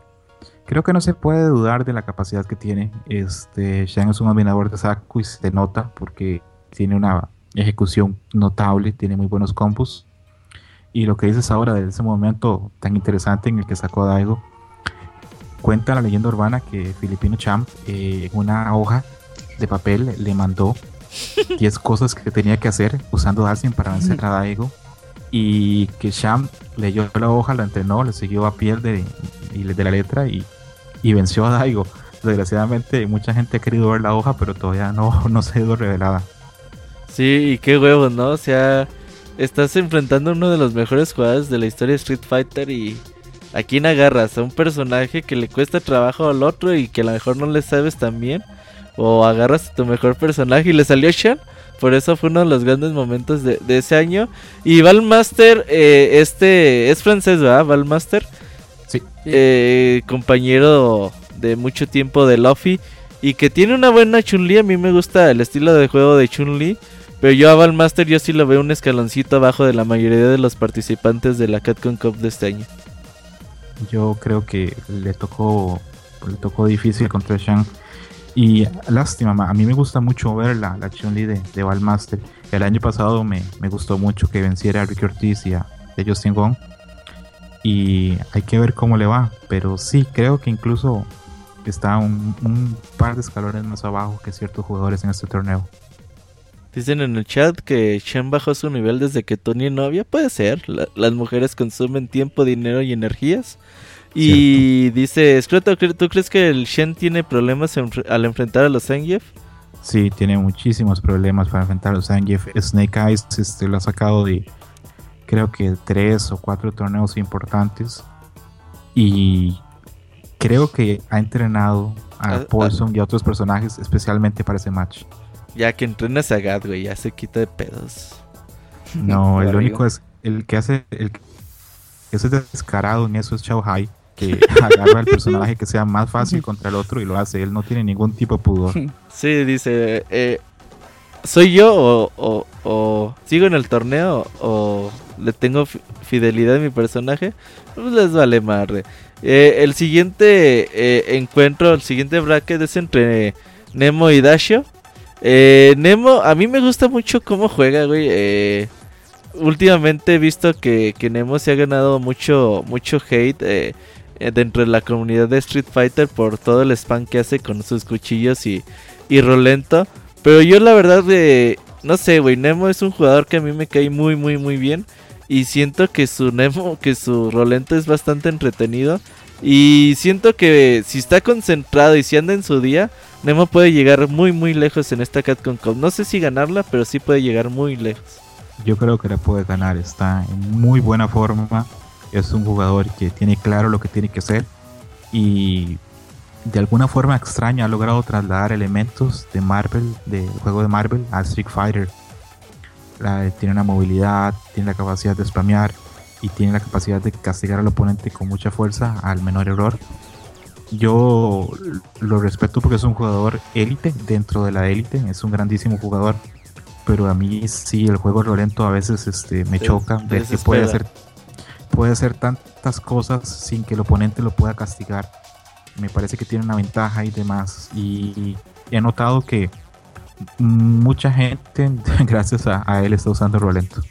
Creo que no se puede dudar de la capacidad que tiene. Este, Shang es un admirador de Saku y se nota porque tiene una ejecución notable, tiene muy buenos combos. Y lo que dices ahora de ese momento tan interesante en el que sacó a Daigo, cuenta la leyenda urbana que Filipino Champ eh, una hoja de papel le mandó 10 cosas que tenía que hacer usando Dalsin para vencer a Daigo. Y que Champ leyó la hoja, la entrenó, le siguió a piel de, de la letra y y venció a Daigo. Desgraciadamente, mucha gente ha querido ver la hoja, pero todavía no, no se ha ido revelada. Sí, y qué huevos, ¿no? O sea, estás enfrentando uno de los mejores jugadores de la historia de Street Fighter y ¿a quién agarras? ¿A un personaje que le cuesta trabajo al otro y que a lo mejor no le sabes tan bien? ¿O agarras a tu mejor personaje y le salió Shan? Por eso fue uno de los grandes momentos de, ese año. Y Valmaster, eh, este es francés, ¿verdad? Valmaster. Sí. Eh, compañero de mucho tiempo de Luffy. Y que tiene una buena Chun-Li. A mí me gusta el estilo de juego de Chun-Li. Pero yo a Valmaster yo sí lo veo un escaloncito abajo de la mayoría de los participantes de la Capcom Cup de este año. Yo creo que le tocó, le tocó difícil contra Shang. Y lástima, a mí me gusta mucho ver la, la Chun-Li de, de Valmaster. El año pasado me, me, gustó mucho que venciera a Ricky Ortiz y a, Justin Wong. Y hay que ver cómo le va. Pero sí, creo que incluso está un, un par de escalones más abajo que ciertos jugadores en este torneo. Dicen en el chat que Shen bajó su nivel desde que Tony novia. Puede ser. las mujeres consumen tiempo, dinero y energías. Y dice, Scroto, ¿tú crees que el Shen tiene problemas al enfrentar a los Zangief? Sí, tiene muchísimos problemas para enfrentar a los Zangief. Snake Eyes este, lo ha sacado de creo que tres o cuatro torneos importantes. Y creo que ha entrenado a ah, Paulson y a otros personajes especialmente para ese match. Ya que entrena a Gat, güey, ya se quita de pedos. No, el único es el que hace el que es descarado en eso es Chao Hai, que agarra al personaje que sea más fácil contra el otro y lo hace. Él no tiene ningún tipo de pudor. Sí, dice, eh, ¿soy yo o, o, sigo en el torneo o le tengo fidelidad a mi personaje? Pues les vale madre. Eh, el siguiente eh, encuentro, el siguiente bracket es entre Nemo y Dasho. Eh, Nemo, a mí me gusta mucho cómo juega, güey. Eh, últimamente he visto que, Nemo se ha ganado mucho, mucho hate eh, dentro de la comunidad de Street Fighter por todo el spam que hace con sus cuchillos y, y rolento. Pero yo la verdad, de no sé, güey, Nemo es un jugador que a mí me cae muy, muy, muy bien. Y siento que su Nemo, que su rolento es bastante entretenido. Y siento que si está concentrado y si anda en su día, Nemo puede llegar muy muy lejos en esta Capcom Cup. No sé si ganarla, pero sí puede llegar muy lejos. Yo creo que la puede ganar, está en muy buena forma. Es un jugador que tiene claro lo que tiene que hacer y de alguna forma extraña ha logrado trasladar elementos de Marvel, del juego de Marvel, a Street Fighter. tiene una movilidad, tiene la capacidad de spamear y tiene la capacidad de castigar al oponente con mucha fuerza al menor error yo lo respeto porque es un jugador élite dentro de la élite, es un grandísimo jugador, pero a mí sí el juego violento a veces este, me choca ver que puede hacer, puede hacer tantas cosas sin que el oponente lo pueda castigar. Me parece que tiene una ventaja y demás. Y he notado que mucha gente, gracias a, él, está usando Rolento.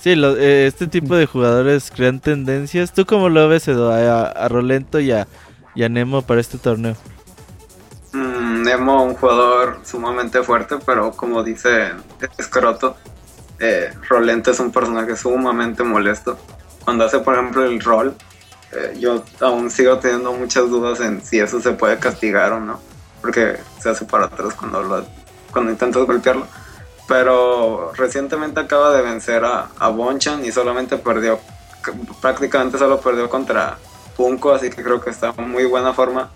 Sí, eh, este tipo de jugadores crean tendencias. ¿Tú cómo lo ves, Edo? A, a Rolento y a, y a Nemo para este torneo? Mm, Nemo, un jugador sumamente fuerte, pero como dice Escroto, eh, Rolento es un personaje sumamente molesto. Cuando hace, por ejemplo, el rol, eh, yo aún sigo teniendo muchas dudas en si eso se puede castigar o no, porque se hace para atrás cuando, lo, cuando intentas golpearlo. Pero recientemente acaba de vencer a, a Bonchan y solamente perdió, prácticamente solo perdió contra Punko, así que creo que está en muy buena forma.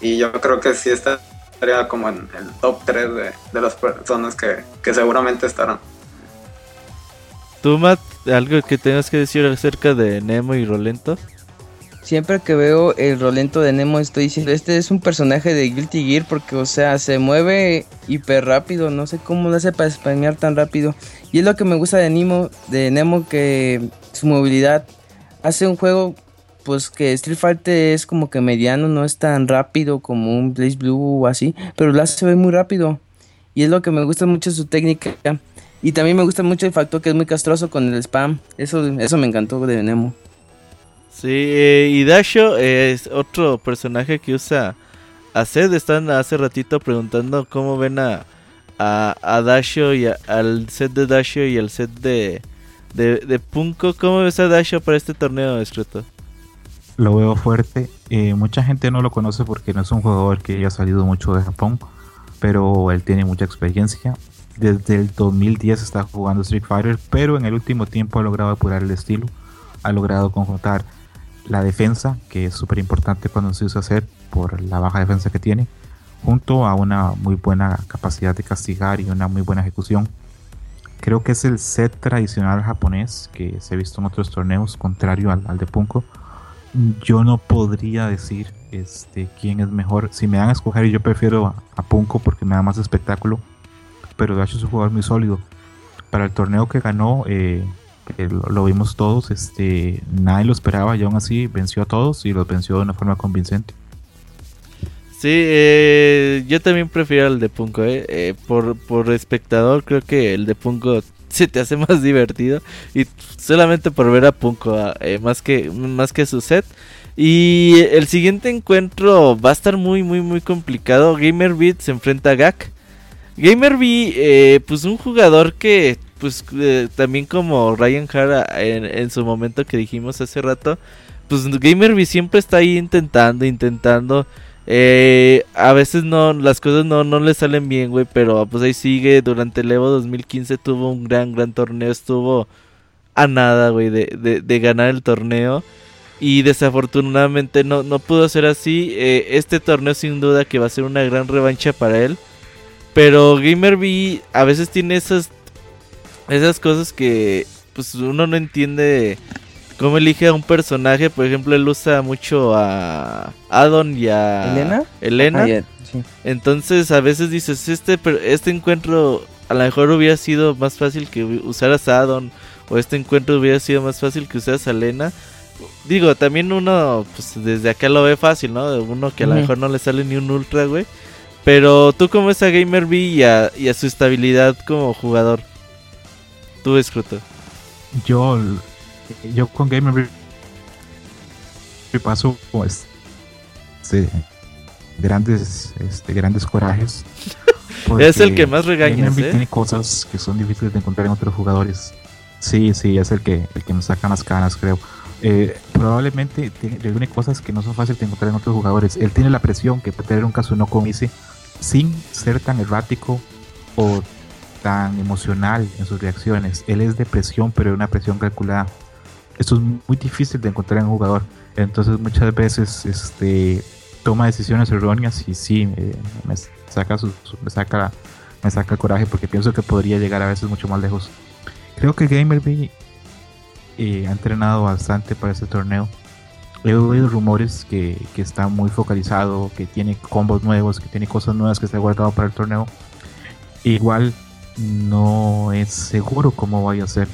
Y yo creo que sí estaría como en el top 3 de, las personas que, seguramente estarán. ¿Tú, Matt, algo que tengas que decir acerca de Nemo y Rolento? Siempre que veo el Rolento de Nemo estoy diciendo, este es un personaje de Guilty Gear porque, o sea, se mueve hiper rápido, no sé cómo lo hace para spamear tan rápido. Y es lo que me gusta de Nemo, de Nemo que su movilidad hace un juego pues que Street Fighter es como que mediano, no es tan rápido como un Blaze Blue o así, pero la se ve muy rápido. Y es lo que me gusta mucho su técnica. Y también me gusta mucho el factor que es muy castroso con el spam. Eso, eso me encantó de Nemo. Sí, eh, y Dasho es otro personaje que usa a Zed. Están hace ratito preguntando cómo ven a, a, Dasho y al set de Dasho y al set de, de, de Punko. ¿Cómo ves a Dasho para este torneo, escrito? Lo veo fuerte. Eh, mucha gente no lo conoce porque no es un jugador que haya salido mucho de Japón, pero él tiene mucha experiencia. Desde el 2010 está jugando Street Fighter, pero en el último tiempo ha logrado apurar el estilo, ha logrado conjuntar la defensa, que es súper importante cuando se usa set por la baja defensa que tiene, junto a una muy buena capacidad de castigar y una muy buena ejecución. Creo que es el set tradicional japonés que se ha visto en otros torneos, contrario al, de Punko. Yo no podría decir este, quién es mejor. Si me dan a escoger, yo prefiero a, a Punko porque me da más espectáculo. Pero Dash es un jugador muy sólido. Para el torneo que ganó, eh, lo, vimos todos, este, nadie lo esperaba y aún así venció a todos y los venció de una forma convincente. Sí, eh, yo también prefiero el de Punko. Eh. eh. por, por espectador, creo que el de Punko se te hace más divertido. Y solamente por ver a Punko, eh, más, que, más que su set. Y el siguiente encuentro va a estar muy, muy, muy complicado. Gamer Beat se enfrenta a Gak. Gamer B, pues un jugador que, pues también como Ryan Hara en, en, su momento que dijimos hace rato, pues Gamer B siempre está ahí intentando, intentando. Eh, a veces no, las cosas no, no le salen bien, güey, pero pues ahí sigue. Durante el Evo 2015 tuvo un gran, gran torneo. Estuvo a nada, güey, de, de, ganar el torneo. Y desafortunadamente no, no pudo ser así. Eh, este torneo sin duda que va a ser una gran revancha para él. Pero Gamer B a veces tiene esas, esas cosas que pues uno no entiende cómo elige a un personaje. Por ejemplo, él usa mucho a Adon y a Elena. Elena. Entonces a veces dices, este, este encuentro a lo mejor hubiera sido más fácil que usaras a Adon. O este encuentro hubiera sido más fácil que usaras a Elena. Digo, también uno, pues desde acá lo ve fácil, ¿no? Uno que a lo mejor no le sale ni un ultra, güey. Pero tú como esa Gamer B y a, y a su estabilidad como jugador. Tú, Escruto. Yo yo con Gamer paso pues este, grandes este, grandes corajes. Es el que más regañas ¿eh? tiene cosas que son difíciles de encontrar en otros jugadores. Sí sí es el que el que nos saca las canas creo. Eh, probablemente tiene, cosas que no son fáciles de encontrar en otros jugadores. Él tiene la presión que puede tener un caso no comice sin ser tan errático o tan emocional en sus reacciones. Él es de presión pero una presión calculada esto es muy difícil de encontrar en un jugador. Entonces muchas veces este, toma decisiones erróneas y sí, me, saca me, saca, me saca coraje porque pienso que podría llegar a veces mucho más lejos. Creo que Gamerby eh, ha entrenado bastante para este torneo. He oído rumores que, que, está muy focalizado, que tiene combos nuevos, que tiene cosas nuevas que está guardado para el torneo. Igual no es seguro cómo vaya a ser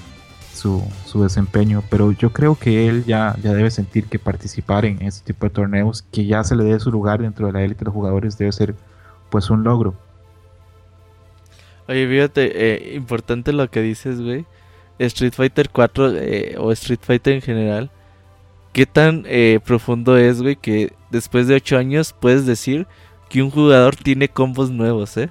su, desempeño, pero yo creo que él ya, ya debe sentir que participar en este tipo de torneos, que ya se le dé su lugar dentro de la élite de los jugadores, debe ser pues un logro. Oye, fíjate, eh, importante lo que dices, güey. Street Fighter 4 eh, o Street Fighter en general, ¿qué tan eh, profundo es, güey, que después de 8 años puedes decir que un jugador tiene combos nuevos, eh?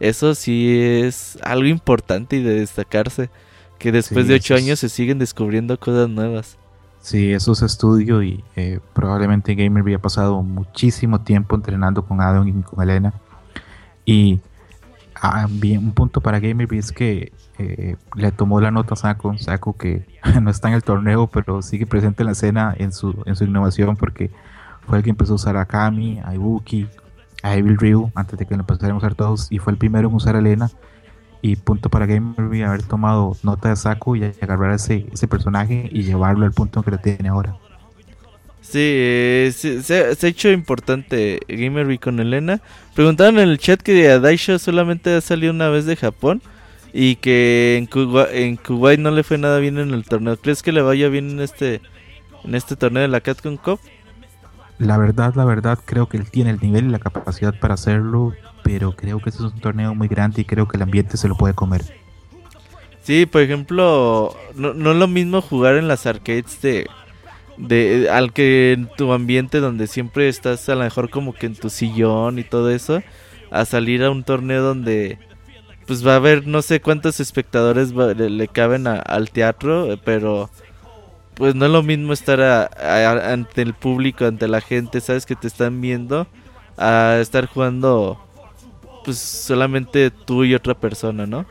Eso sí es algo importante y de destacarse que después de ocho años se siguen descubriendo cosas nuevas. Sí, eso es estudio y eh, probablemente Gamer había pasado muchísimo tiempo entrenando con Adam y con Elena. Y ah, bien, un punto para Gamer es que eh, le tomó la nota a Saco, Saco que no está en el torneo, pero sigue presente en la escena en su, en su innovación porque fue el que empezó a usar a Kami, a Ibuki, a Evil Ryu, antes de que lo empezaran a usar todos, y fue el primero en usar a Elena y punto para Gamer haber tomado nota de saco y agarrar ese, ese personaje y llevarlo al punto que lo tiene ahora. Sí, eh, se, ha hecho importante Gamer con Elena. Preguntaron en el chat que a Daisho solamente ha salido una vez de Japón y que en, Kuwait, en Kuwait no le fue nada bien en el torneo. ¿Crees que le vaya bien en este en este torneo de la Capcom Cup? La verdad, la verdad, creo que él tiene el nivel y la capacidad para hacerlo, pero creo que este es un torneo muy grande y creo que el ambiente se lo puede comer. Sí, por ejemplo, no, no es lo mismo jugar en las arcades de, de al que en tu ambiente donde siempre estás a lo mejor como que en tu sillón y todo eso, a salir a un torneo donde pues va a haber no sé cuántos espectadores le, caben al teatro, pero pues no es lo mismo estar ante el público, ante la gente, sabes que te están viendo, a estar jugando pues solamente tú y otra persona, ¿no?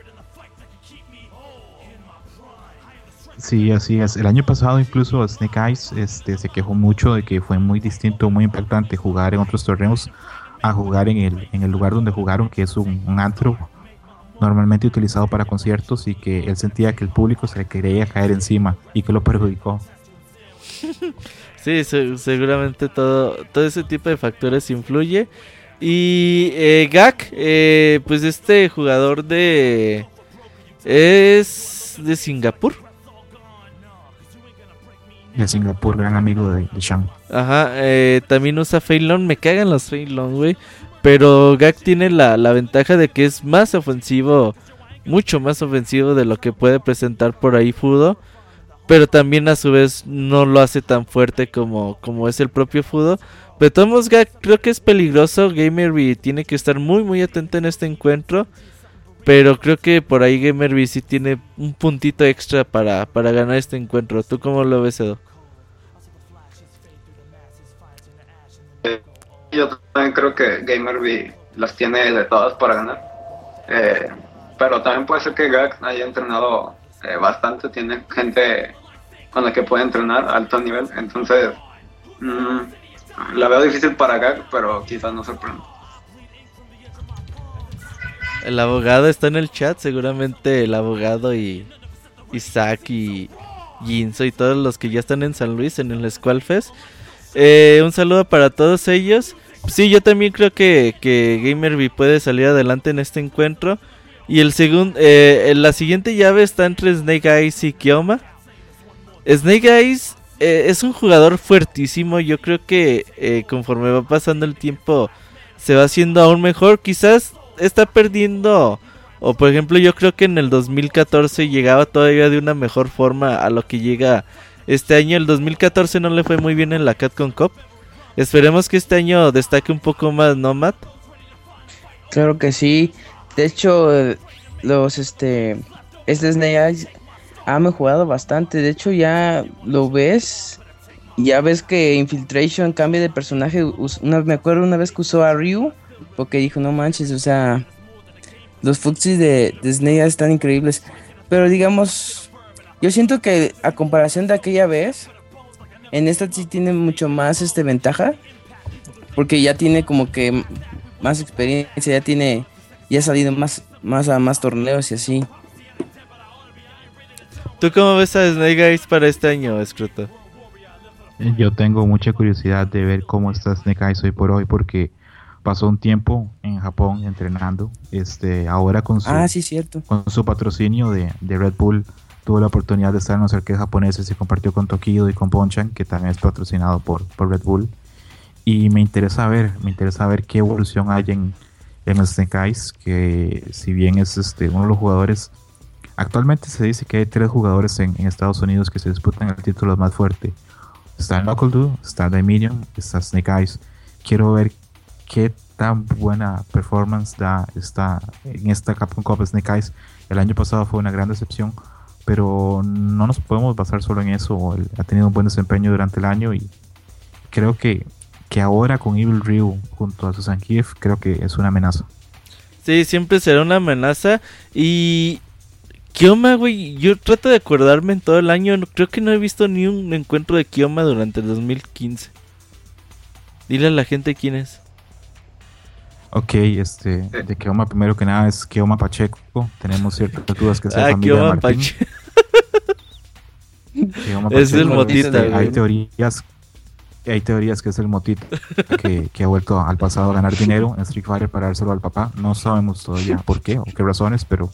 Sí, así es. El año pasado incluso Snake Eyes este, se quejó mucho de que fue muy distinto, muy impactante jugar en otros torneos a jugar en el, en el lugar donde jugaron, que es un, un antro normalmente utilizado para conciertos y que él sentía que el público se le quería caer encima y que lo perjudicó. Sí, seguramente todo, todo ese tipo de factores influye. Y eh, Gak, eh, pues este jugador de... Es de Singapur. De Singapur, gran amigo de, de Shang. Ajá, eh, también usa Feilong. Me cagan los Feilong, güey. Pero Gak tiene la, la ventaja de que es más ofensivo, mucho más ofensivo de lo que puede presentar por ahí Fudo. Pero también a su vez no lo hace tan fuerte como, como es el propio Fudo. Pero Tomos creo que es peligroso. Gamerby tiene que estar muy muy atento en este encuentro. Pero creo que por ahí Gamerby sí tiene un puntito extra para, para ganar este encuentro. ¿Tú cómo lo ves, Edo? Yo también creo que Gamerby las tiene de todas para ganar. Eh, pero también puede ser que Gak haya entrenado eh, bastante, tiene gente con la que puede entrenar a alto nivel. Entonces, mmm, la veo difícil para Gak, pero quizás no sorprenda. El abogado está en el chat, seguramente el abogado y Isaac y Ginzo y todos los que ya están en San Luis en el Squall Fest. Eh, un saludo para todos ellos. Sí, yo también creo que, que Gamerby puede salir adelante en este encuentro. Y el segundo, eh, la siguiente llave está entre Snake Eyes y Kioma. Snake Eyes eh, es un jugador fuertísimo. Yo creo que eh, conforme va pasando el tiempo se va haciendo aún mejor. Quizás está perdiendo. O por ejemplo, yo creo que en el 2014 llegaba todavía de una mejor forma a lo que llega este año. El 2014 no le fue muy bien en la Catcon Cup. Esperemos que este año destaque un poco más, ¿no, Matt? Claro que sí. De hecho, los este este Snake Eyes ha mejorado bastante. De hecho, ya lo ves. Ya ves que Infiltration cambia de personaje. Una, me acuerdo una vez que usó a Ryu. Porque dijo, no manches, o sea. Los Fuxis de, de están increíbles. Pero digamos. Yo siento que a comparación de aquella vez. En esta sí tiene mucho más este ventaja. Porque ya tiene como que más experiencia. Ya tiene ya ha salido más, más a más torneos y así. ¿Tú cómo ves a Snake Eyes para este año, Scruto? Yo tengo mucha curiosidad de ver cómo está Snake Eyes hoy por hoy porque pasó un tiempo en Japón entrenando. Este, ahora con su, ah, sí, cierto. con su patrocinio de, de, Red Bull tuvo la oportunidad de estar en los arcades japoneses y compartió con Tokido y con Ponchan, que también es patrocinado por, por Red Bull. Y me interesa ver, me interesa ver qué evolución hay en, en Snake Eyes, que si bien es este uno de los jugadores, actualmente se dice que hay tres jugadores en, en Estados Unidos que se disputan el título más fuerte. Está Knuckle Dude, está Dominion, está Snake Eyes. Quiero ver qué tan buena performance da esta, en esta Capcom Cup Snake Eyes. El año pasado fue una gran decepción, pero no nos podemos basar solo en eso. Ha tenido un buen desempeño durante el año y creo que que ahora con Evil Ryu junto a Susan Kiev creo que es una amenaza. Sí, siempre será una amenaza. Y. Kioma, güey, yo trato de acordarme en todo el año. Creo que no he visto ni un encuentro de Kioma durante el 2015. Dile a la gente quién es. Ok, este, de Kioma primero que nada es Kioma Pacheco. Tenemos ciertas dudas que sea ah, familia Kioma de Martín. Pacheco. Kioma Es el Pacheco, motita, este. Hay teorías hay teorías que es el motito que, que ha vuelto al pasado a ganar dinero en Street Fighter para dárselo al papá. No sabemos todavía por qué o qué razones, pero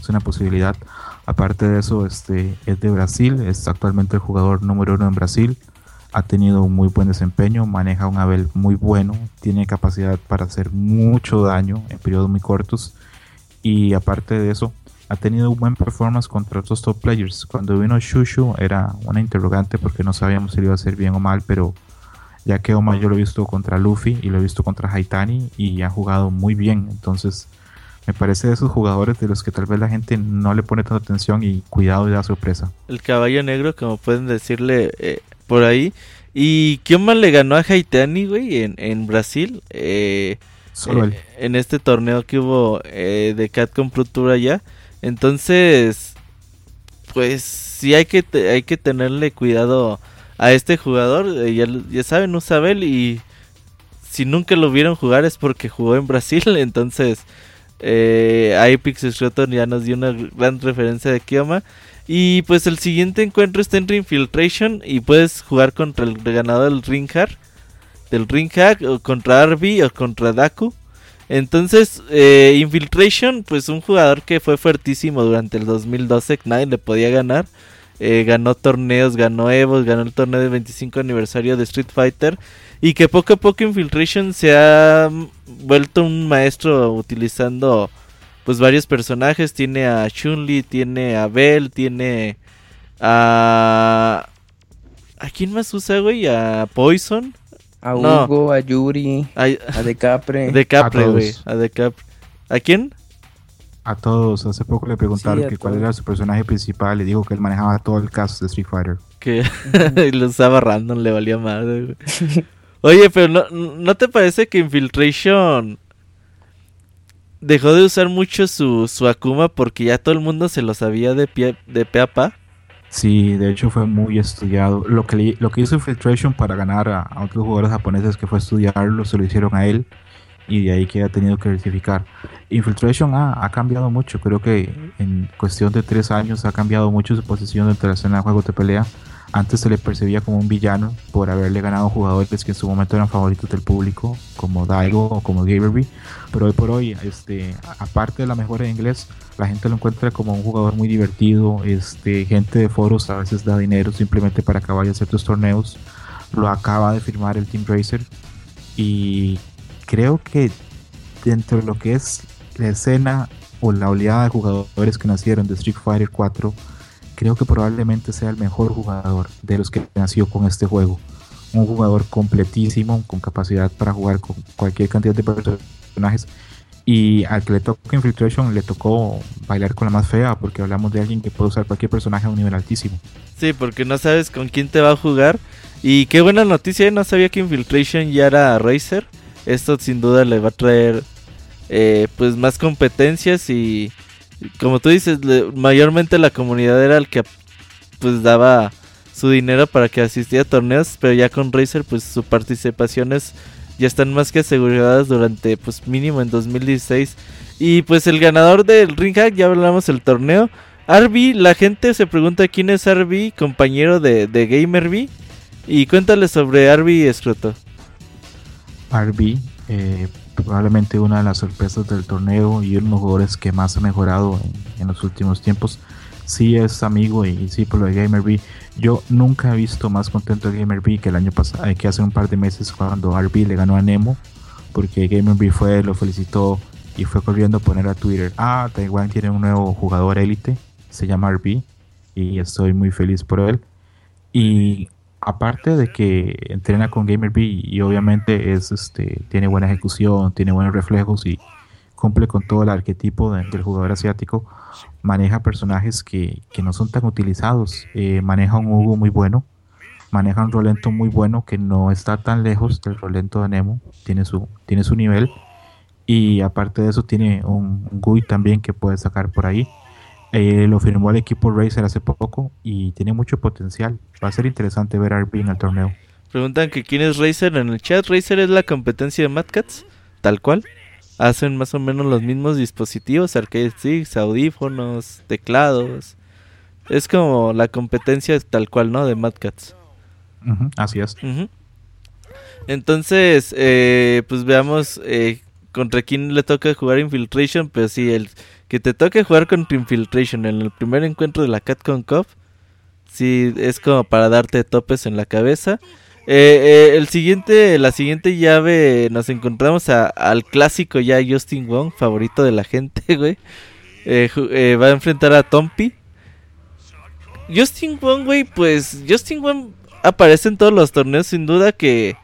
es una posibilidad. Aparte de eso, este es de Brasil, es actualmente el jugador número uno en Brasil. Ha tenido un muy buen desempeño, maneja un Abel muy bueno, tiene capacidad para hacer mucho daño en periodos muy cortos. Y aparte de eso, ha tenido un buen performance contra otros top players. Cuando vino Shushu era una interrogante porque no sabíamos si iba a hacer bien o mal, pero ya que Oma yo lo he visto contra Luffy y lo he visto contra Haitani y ha jugado muy bien. Entonces, me parece de esos jugadores de los que tal vez la gente no le pone tanta atención y cuidado y da sorpresa. El caballo negro, como pueden decirle eh, por ahí. Y Kioma le ganó a Haitani, güey, en, en Brasil. Eh, Solo eh, él. En este torneo que hubo de Catcom Pro Tour allá. Entonces, pues sí hay que, hay que tenerle cuidado a este jugador. eh, ya, ya saben, usa Bell y si nunca lo vieron jugar es porque jugó en Brasil, entonces eh, ahí Pixel ya nos dio una gran referencia de Kioma. Y pues el siguiente encuentro está en Infiltration y puedes jugar contra el ganador del Ring del Ring Hack, o contra Arby o contra Daku. Entonces, eh, Infiltration, pues un jugador que fue fuertísimo durante el 2012, nadie le podía ganar. Eh, ganó torneos, ganó Evos, ganó el torneo del 25 aniversario de Street Fighter. Y que poco a poco Infiltration se ha vuelto un maestro utilizando pues varios personajes. Tiene a Chun-Li, tiene a Bell, tiene a... ¿A quién más usa, güey? A Poison. A Hugo, a Yuri, a, a Decapre. Decapre, güey. A Decapre. ¿A quién? A todos. Hace poco le preguntaron que cuál era su personaje principal y dijo que él manejaba todo el caso de Street Fighter. Que lo usaba random, le valía madre, güey. Oye, pero no, ¿no te parece que Infiltration dejó de usar mucho su, su Akuma porque ya todo el mundo se lo sabía de, pie, de pe a pa? Sí, de hecho fue muy estudiado. Lo que, lo que hizo Infiltration para ganar a, otros jugadores japoneses que fue estudiarlo, se lo hicieron a él y de ahí que ha tenido que rectificar. Infiltration ha, ha, cambiado mucho, creo que en cuestión de tres años ha cambiado mucho su posición dentro de la escena de juegos de pelea. Antes se le percibía como un villano por haberle ganado jugadores que en su momento eran favoritos del público, como Daigo o como Gaberby. Pero hoy por hoy, este, aparte de la mejora en inglés, la gente lo encuentra como un jugador muy divertido. Este, gente de foros a veces da dinero simplemente para acabar ciertos torneos. Lo acaba de firmar el Team Racer. Y creo que dentro de lo que es la escena o la oleada de jugadores que nacieron de Street Fighter 4, creo que probablemente sea el mejor jugador de los que nació con este juego. Un jugador completísimo, con capacidad para jugar con cualquier cantidad de personajes. Y al que le tocó Infiltration le tocó bailar con la más fea, porque hablamos de alguien que puede usar cualquier personaje a un nivel altísimo. Sí, porque no sabes con quién te va a jugar. Y qué buena noticia, no sabía que Infiltration ya era Racer. Esto sin duda le va a traer eh, pues más competencias y como tú dices, mayormente la comunidad era el que pues daba su dinero para que asistiera a torneos, pero ya con Razer pues sus participaciones ya están más que aseguradas durante pues mínimo en 2016. Y pues el ganador del Ring Hack, ya hablamos del torneo. Arby, la gente se pregunta quién es Arby, compañero de, de GamerB. Y cuéntale sobre Arby Escroto. Arby, eh, probablemente una de las sorpresas del torneo y uno de los jugadores que más ha mejorado en, los últimos tiempos. Sí es amigo y discípulo de GamerB. Yo nunca he visto más contento a GamerB que el año pasado, que hace un par de meses cuando RB le ganó a Nemo, porque GamerB fue, lo felicitó y fue corriendo a poner a Twitter, ah, Taiwan tiene un nuevo jugador élite, se llama RB y estoy muy feliz por él. Y aparte de que entrena con GamerB y obviamente es este tiene buena ejecución, tiene buenos reflejos y cumple con todo el arquetipo del jugador asiático, maneja personajes que, no son tan utilizados, eh, maneja un Hugo muy bueno, maneja un Rolento muy bueno que no está tan lejos del Rolento de Nemo, tiene su, tiene su nivel. Y aparte de eso tiene un, un GUI también que puede sacar por ahí eh, lo firmó el equipo Racer hace poco y tiene mucho potencial. Va a ser interesante ver a RB en el torneo. Preguntan que quién es Racer en el chat. Racer es la competencia de Mad Cats, tal cual. Hacen más o menos los mismos dispositivos, arcade sticks, audífonos, teclados. Es como la competencia tal cual, ¿no? De Mad Cats. así es. Entonces, eh, pues veamos eh, contra quién le toca jugar Infiltration. Pero sí, el que te toque jugar con Infiltration en el primer encuentro de la CatCon Cup, sí es como para darte topes en la cabeza. Eh, eh, el siguiente, la siguiente llave nos encontramos al clásico ya Justin Wong, favorito de la gente, güey. Eh, va a enfrentar a Tompi. Justin Wong, güey, pues Justin Wong aparece en todos los torneos sin duda que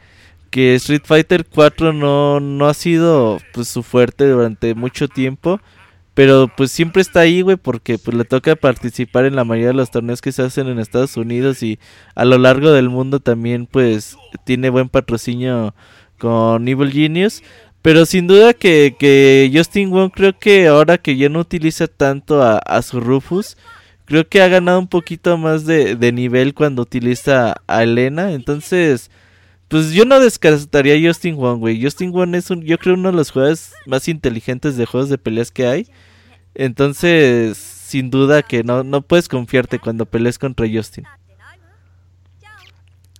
que Street Fighter 4 no, no ha sido pues su fuerte durante mucho tiempo. Pero pues siempre está ahí, güey, porque pues le toca participar en la mayoría de los torneos que se hacen en Estados Unidos y a lo largo del mundo también pues tiene buen patrocinio con Evil Genius. Pero sin duda que, que Justin Wong creo que ahora que ya no utiliza tanto a, su Rufus, creo que ha ganado un poquito más de, de nivel cuando utiliza a Elena. Entonces, pues yo no descartaría a Justin Wong, güey. Justin Wong es un, yo creo uno de los jugadores más inteligentes de juegos de peleas que hay. Entonces, sin duda que no, no puedes confiarte cuando pelees contra Justin.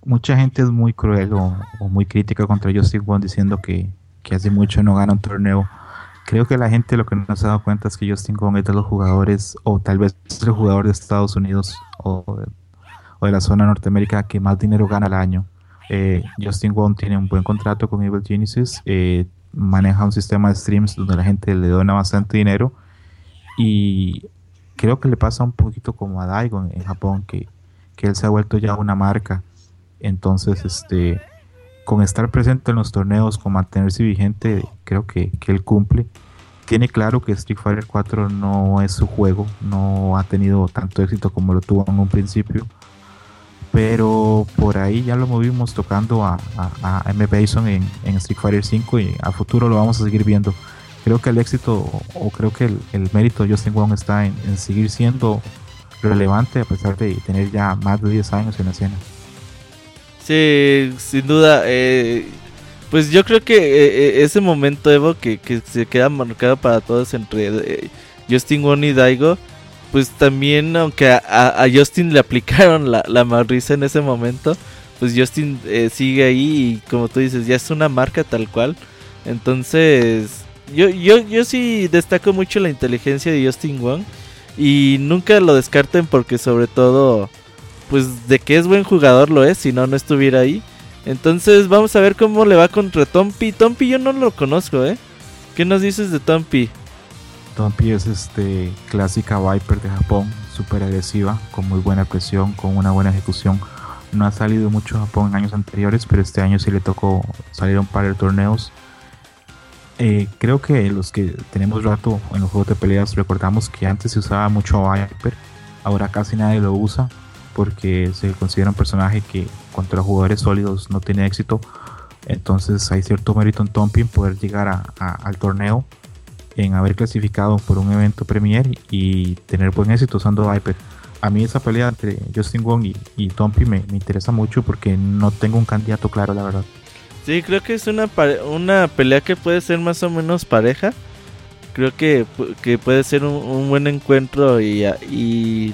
Mucha gente es muy cruel o, muy crítica contra Justin Wong diciendo que, que hace mucho no gana un torneo Creo que la gente lo que no se ha dado cuenta es que Justin Wong es de los jugadores, o tal vez es el jugador de Estados Unidos o de, la zona Norteamérica que más dinero gana al año. Eh, Justin Wong tiene un buen contrato con Evil Genesis, eh, maneja un sistema de streams donde la gente le dona bastante dinero y creo que le pasa un poquito como a Daigo en, Japón, que, que él se ha vuelto ya una marca. Entonces, este con estar presente en los torneos, con mantenerse vigente, creo que, él cumple. Tiene claro que Street Fighter 4 no es su juego, no ha tenido tanto éxito como lo tuvo en un principio. Pero por ahí ya lo movimos tocando a, M. Bason en, Street Fighter 5 y a futuro lo vamos a seguir viendo. Creo que el éxito o creo que el, mérito de Justin Wong está en, en seguir siendo relevante a pesar de tener ya más de 10 años en la escena. Sí, sin duda. Eh, pues yo creo que eh, eh, ese momento, Evo, que, se queda marcado para todos entre Justin Wong y Daigo, pues también, aunque a, Justin le aplicaron la, la en ese momento, pues Justin sigue ahí y como tú dices, ya es una marca tal cual. Entonces, yo, yo, yo sí destaco mucho la inteligencia de Justin Wong y nunca lo descarten porque sobre todo pues de que es buen jugador lo es, si no, no estuviera ahí. Entonces vamos a ver cómo le va contra Tompi. Tompi yo no lo conozco, ¿eh? ¿Qué nos dices de Tompi? Tompi es este clásica Viper de Japón, súper agresiva, con muy buena presión, con una buena ejecución. No ha salido mucho Japón en años anteriores, pero este año sí le tocó salir a un par de torneos. Eh, creo que los que tenemos rato en los juegos de peleas recordamos que antes se usaba mucho Viper, ahora casi nadie lo usa porque se considera un personaje que contra jugadores sólidos no tiene éxito. Entonces hay cierto mérito en Tompin poder llegar al torneo, en haber clasificado por un evento Premier y tener buen éxito usando Viper. A mí esa pelea entre Justin Wong y, y me, interesa mucho porque no tengo un candidato claro, la verdad. Sí, creo que es una, una pelea que puede ser más o menos pareja. Creo que, que puede ser un, buen encuentro y, y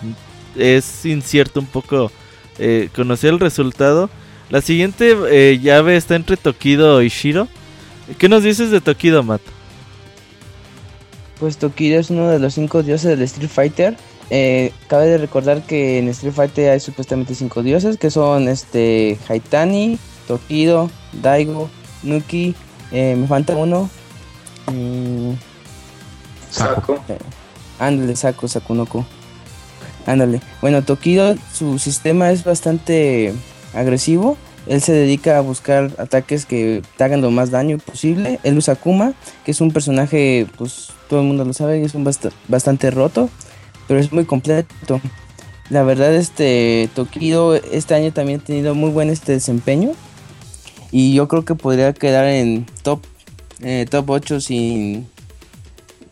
es incierto un poco eh, conocer el resultado. La siguiente eh, llave está entre Tokido y Shiro. ¿Qué nos dices de Tokido, Matt? Pues Tokido es uno de los cinco dioses del Street Fighter. Eh, cabe de recordar que en Street Fighter hay supuestamente cinco dioses que son este Haitani, Tokido, Daigo, Nuki, me falta uno. Mm, Saku. Ándale, Saku, Sakunoko. Ándale. Bueno, Tokido, su sistema es bastante agresivo. Él se dedica a buscar ataques que te hagan lo más daño posible. Él usa Kuma, que es un personaje, pues todo el mundo lo sabe, es un bastante roto, pero es muy completo. La verdad, este Tokido este año también ha tenido muy buen este desempeño. Y yo creo que podría quedar en top, eh, top 8 sin,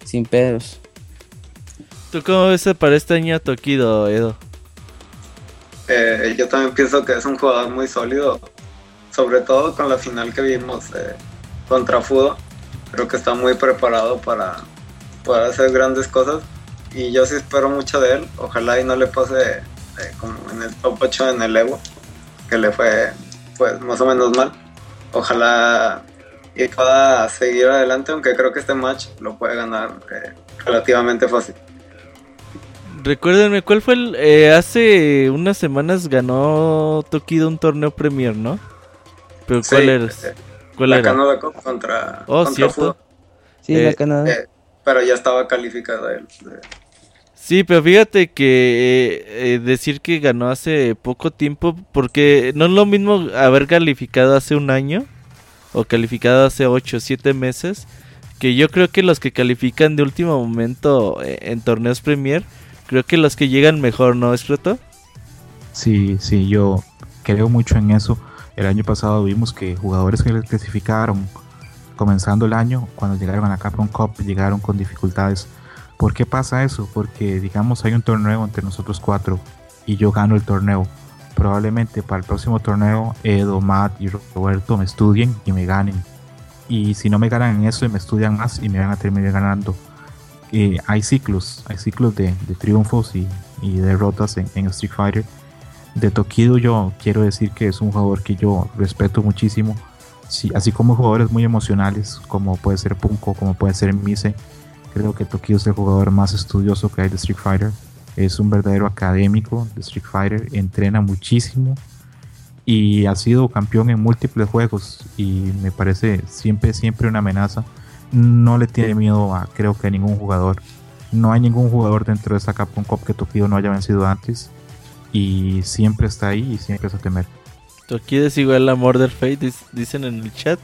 sin pedos. ¿Tú cómo ves para este año Tokido, Edo? Eh, yo también pienso que es un jugador muy sólido, sobre todo con la final que vimos eh, contra Fudo. Creo que está muy preparado para, para hacer grandes cosas y yo sí espero mucho de él. Ojalá y no le pase eh, como en el top 8 en el Evo, que le fue pues más o menos mal. Ojalá y pueda seguir adelante, aunque creo que este match lo puede ganar relativamente fácil. Recuérdenme, ¿cuál fue el...? Eh, hace unas semanas ganó Tokido un torneo Premier, ¿no? Pero ¿cuál era? Eh, ¿Cuál la Canada Cup contra... Oh, ¿cierto? Sí, la eh, Canadá. pero ya estaba calificado él. Sí, pero fíjate que decir que ganó hace poco tiempo, porque no es lo mismo haber calificado hace un año o calificado hace 8 o 7 meses, que yo creo que los que califican de último momento en torneos Premier creo que los que llegan mejor, ¿no es cierto? Sí, sí, yo creo mucho en eso. El año pasado vimos que jugadores que clasificaron comenzando el año, cuando llegaron a la Capcom Cup, llegaron con dificultades. ¿Por qué pasa eso? Porque, digamos, hay un torneo entre nosotros cuatro y yo gano el torneo. probablemente para el próximo torneo Edo, Matt y Roberto me estudien y me ganen. Y si no me ganan en eso, me estudian más y me van a terminar ganando. Eh, hay ciclos, hay ciclos de, triunfos y, derrotas en, Street Fighter. De Tokido yo quiero decir que es un jugador que yo respeto muchísimo. Sí, así como jugadores muy emocionales, como puede ser Punko, como puede ser Mise, creo que Tokido es el jugador más estudioso que hay de Street Fighter es un verdadero académico de Street Fighter, entrena muchísimo y ha sido campeón en múltiples juegos y me parece siempre, siempre una amenaza. No le tiene miedo a creo que a ningún jugador. No hay ningún jugador dentro de esa Capcom Cup que Tokido no haya vencido antes y siempre está ahí y siempre es a temer. Tokido es igual a Murder Fate, dicen en el chat.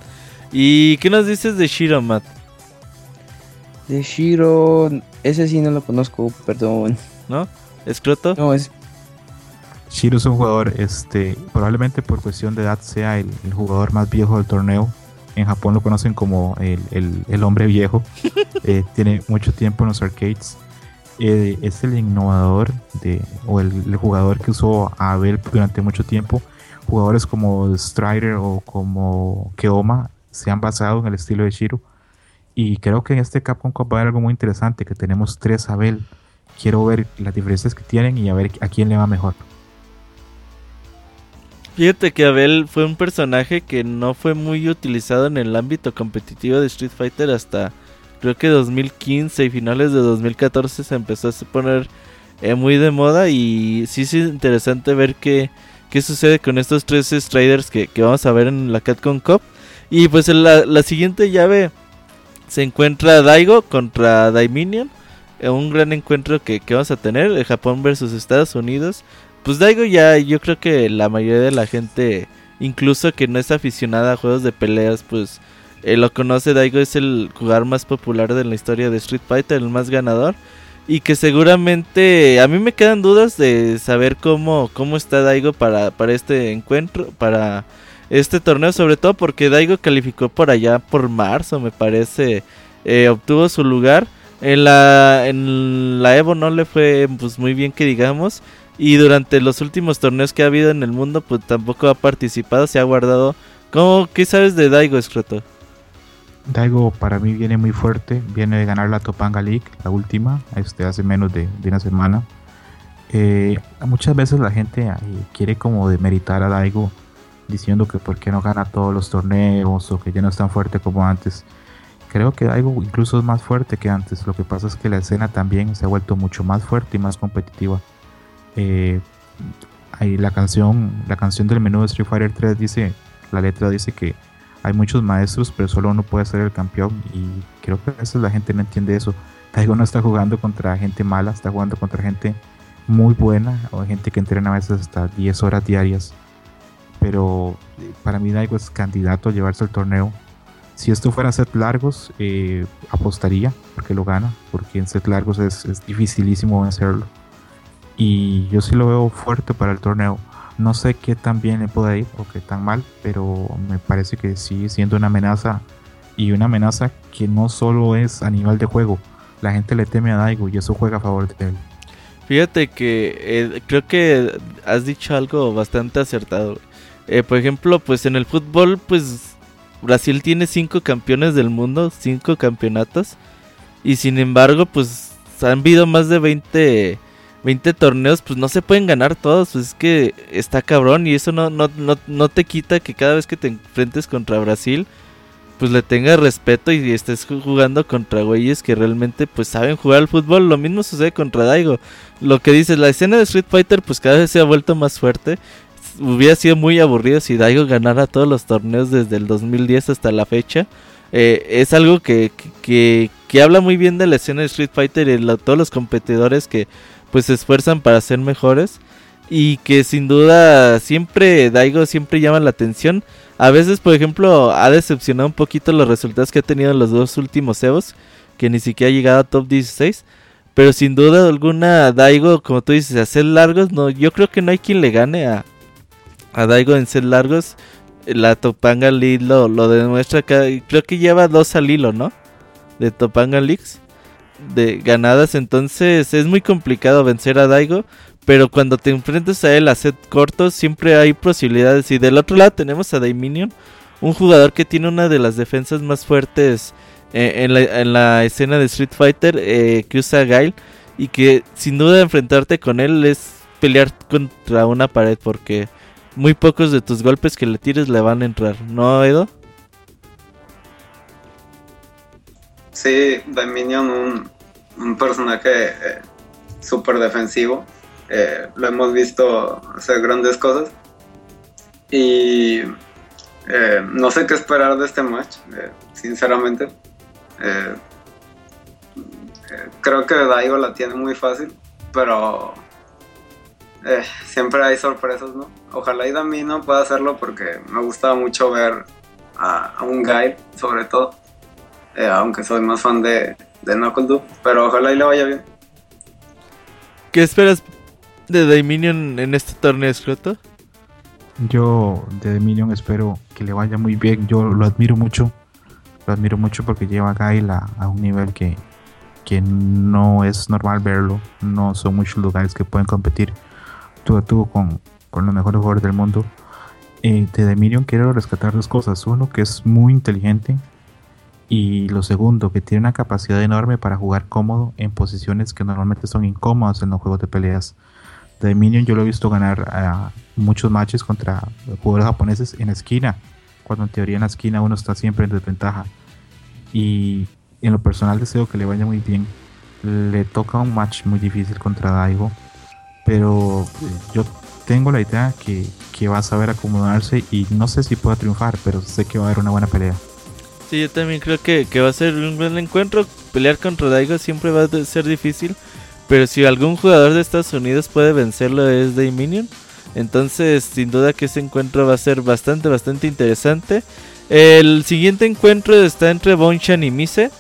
¿Y qué nos dices de Shiro, Matt? De Shiro, ese sí no lo conozco, perdón. ¿no? ¿Escroto? No, es. Shiro es un jugador, este, probablemente por cuestión de edad sea el, jugador más viejo del torneo. En Japón lo conocen como el, hombre viejo. Eh, tiene mucho tiempo en los arcades. Eh, es el innovador de, o el, jugador que usó a Abel durante mucho tiempo. Jugadores como Strider o como Keoma se han basado en el estilo de Shiro. Y creo que en este Capcom Cup va a haber algo muy interesante, que tenemos tres Abel quiero ver las diferencias que tienen y a ver a quién le va mejor. Fíjate que Abel fue un personaje que no fue muy utilizado en el ámbito competitivo de Street Fighter hasta creo que 2015 y finales de 2014 se empezó a poner eh, muy de moda y sí es interesante ver qué, qué sucede con estos tres Striders que, vamos a ver en la Capcom Cup. Y pues la, la siguiente llave se encuentra Daigo contra Daiminion un gran encuentro que, vamos a tener, Japón versus Estados Unidos. Pues Daigo ya, yo creo que la mayoría de la gente, incluso que no es aficionada a juegos de peleas, pues eh, lo conoce. Daigo es el jugador más popular de la historia de Street Fighter, el más ganador. Y que seguramente a mí me quedan dudas de saber cómo, cómo está Daigo para, para este encuentro, para este torneo, sobre todo porque Daigo calificó por allá por marzo, me parece, eh, obtuvo su lugar. En la, en la Evo no le fue pues muy bien que digamos. Y durante los últimos torneos que ha habido en el mundo, pues tampoco ha participado, se ha guardado. ¿Cómo, ¿Qué sabes de Daigo, Escroto? Daigo para mí viene muy fuerte, viene de ganar la Topanga League, la última, este, hace menos de, una semana. Eh, muchas veces la gente eh, quiere como demeritar a Daigo diciendo que por qué no gana todos los torneos o que ya no es tan fuerte como antes creo que algo incluso es más fuerte que antes. Lo que pasa es que la escena también se ha vuelto mucho más fuerte y más competitiva. Eh, ahí la canción, la canción del menú de Street Fighter 3 dice, la letra dice que hay muchos maestros, pero solo uno puede ser el campeón. Y creo que a veces la gente no entiende eso. Daigo no está jugando contra gente mala, está jugando contra gente muy buena o gente que entrena a veces hasta 10 horas diarias. Pero eh, para mí Daigo es candidato a llevarse el torneo si esto fuera set largos, eh, apostaría porque lo gana, porque en set largos es, dificilísimo vencerlo. Y yo sí lo veo fuerte para el torneo. No sé qué tan bien le puede ir o qué tan mal, pero me parece que sigue siendo una amenaza y una amenaza que no solo es a nivel de juego. La gente le teme a Daigo y eso juega a favor de él. Fíjate que eh, creo que has dicho algo bastante acertado. Eh, por ejemplo, pues en el fútbol, pues Brasil tiene cinco campeones del mundo, cinco campeonatos. Y sin embargo, pues han habido más de 20, 20 torneos, pues no se pueden ganar todos. Pues es que está cabrón y eso no, no, no, te quita que cada vez que te enfrentes contra Brasil, pues le tengas respeto y estés jugando contra güeyes que realmente pues saben jugar al fútbol. Lo mismo sucede contra Daigo. Lo que dices, la escena de Street Fighter pues cada vez se ha vuelto más fuerte hubiera sido muy aburrido si Daigo ganara todos los torneos desde el 2010 hasta la fecha. Eh, es algo que, que, habla muy bien de la escena de Street Fighter y de todos los competidores que pues se esfuerzan para ser mejores. Y que sin duda siempre Daigo siempre llama la atención. A veces, por ejemplo, ha decepcionado un poquito los resultados que ha tenido en los dos últimos Evos. Que ni siquiera ha llegado a top 16. Pero sin duda alguna, Daigo, como tú dices, hacer largos, no, yo creo que no hay quien le gane a, a Daigo en set largos. La Topanga League lo, demuestra. Que, creo que lleva dos al hilo, ¿no? De Topanga Leagues. De ganadas. Entonces es muy complicado vencer a Daigo. Pero cuando te enfrentas a él a set cortos, siempre hay posibilidades. Y del otro lado tenemos a Daiminion, un jugador que tiene una de las defensas más fuertes eh, en, la, escena de Street Fighter, eh, que usa Guile. Y que sin duda enfrentarte con él es pelear contra una pared porque muy pocos de tus golpes que le tires le van a entrar, ¿no, Edo? Sí, Dominion, un, un personaje eh, súper defensivo. Eh, lo hemos visto hacer grandes cosas. Y eh, no sé qué esperar de este match, sinceramente. creo que Daigo la tiene muy fácil, pero siempre hay sorpresas, ¿no? Ojalá y Damino pueda hacerlo porque me gustaba mucho ver a, a un guy, sobre todo. Eh, aunque soy más fan de, de Knuckle pero ojalá y le vaya bien. ¿Qué esperas de Dominion en este torneo, escroto? Yo de Dominion espero que le vaya muy bien. Yo lo admiro mucho. Lo admiro mucho porque lleva a Gail a, un nivel que, que no es normal verlo. No son muchos lugares que pueden competir tú a tú con, con los mejores jugadores del mundo. Eh, de Dominion quiero rescatar dos cosas. Uno, que es muy inteligente y lo segundo, que tiene una capacidad enorme para jugar cómodo en posiciones que normalmente son incómodas en los juegos de peleas. The Minion yo lo he visto ganar a muchos matches contra jugadores japoneses en la esquina, cuando en teoría en la esquina uno está siempre en desventaja. Y en lo personal deseo que le vaya muy bien. Le toca un match muy difícil contra Daigo, pero yo tengo la idea que, que va a saber acomodarse y no sé si pueda triunfar, pero sé que va a haber una buena pelea. Sí, yo también creo que, va a ser un buen encuentro. Pelear contra Daigo siempre va a ser difícil. Pero si algún jugador de Estados Unidos puede vencerlo es Minion. Entonces, sin duda que ese encuentro va a ser bastante, bastante interesante. El siguiente encuentro está entre Bonchan y Mise.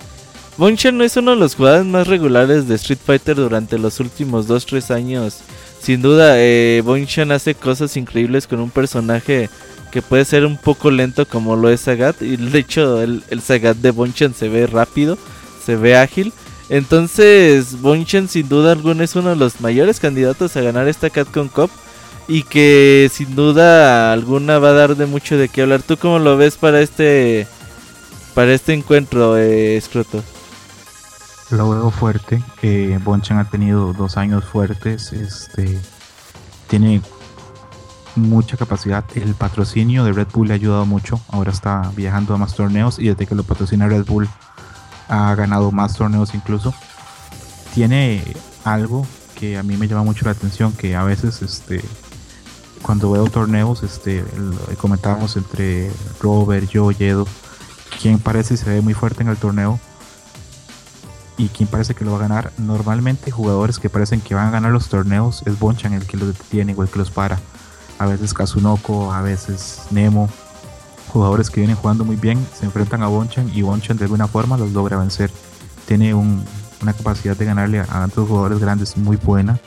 Bonchan no es uno de los jugadores más regulares de Street Fighter durante los últimos 2-3 años. Sin duda, eh, Bonchan hace cosas increíbles con un personaje que puede ser un poco lento como lo es Sagat. Y de hecho el, el Sagat de Bonchan se ve rápido, se ve ágil. Entonces Bonchan sin duda alguna es uno de los mayores candidatos a ganar esta Capcom Cup. Y que sin duda alguna va a dar de mucho de qué hablar. ¿Tú cómo lo ves para este para este encuentro, eh, Scroto? Lo veo fuerte. Eh, Bonchan ha tenido dos años fuertes. Este tiene mucha capacidad. El patrocinio de Red Bull le ha ayudado mucho. Ahora está viajando a más torneos y desde que lo patrocina Red Bull ha ganado más torneos incluso. Tiene algo que a mí me llama mucho la atención, que a veces este cuando veo torneos, este comentábamos entre Robert, yo, Yedo, quien parece se ve muy fuerte en el torneo y quien parece que lo va a ganar. Normalmente jugadores que parecen que van a ganar los torneos es Bonchan el que los detiene o el que los para a veces Kazunoko, a veces Nemo, jugadores que vienen jugando muy bien, se enfrentan a Bonchan y Bonchan de alguna forma los logra vencer. Tiene una capacidad de ganarle a otros jugadores grandes muy buena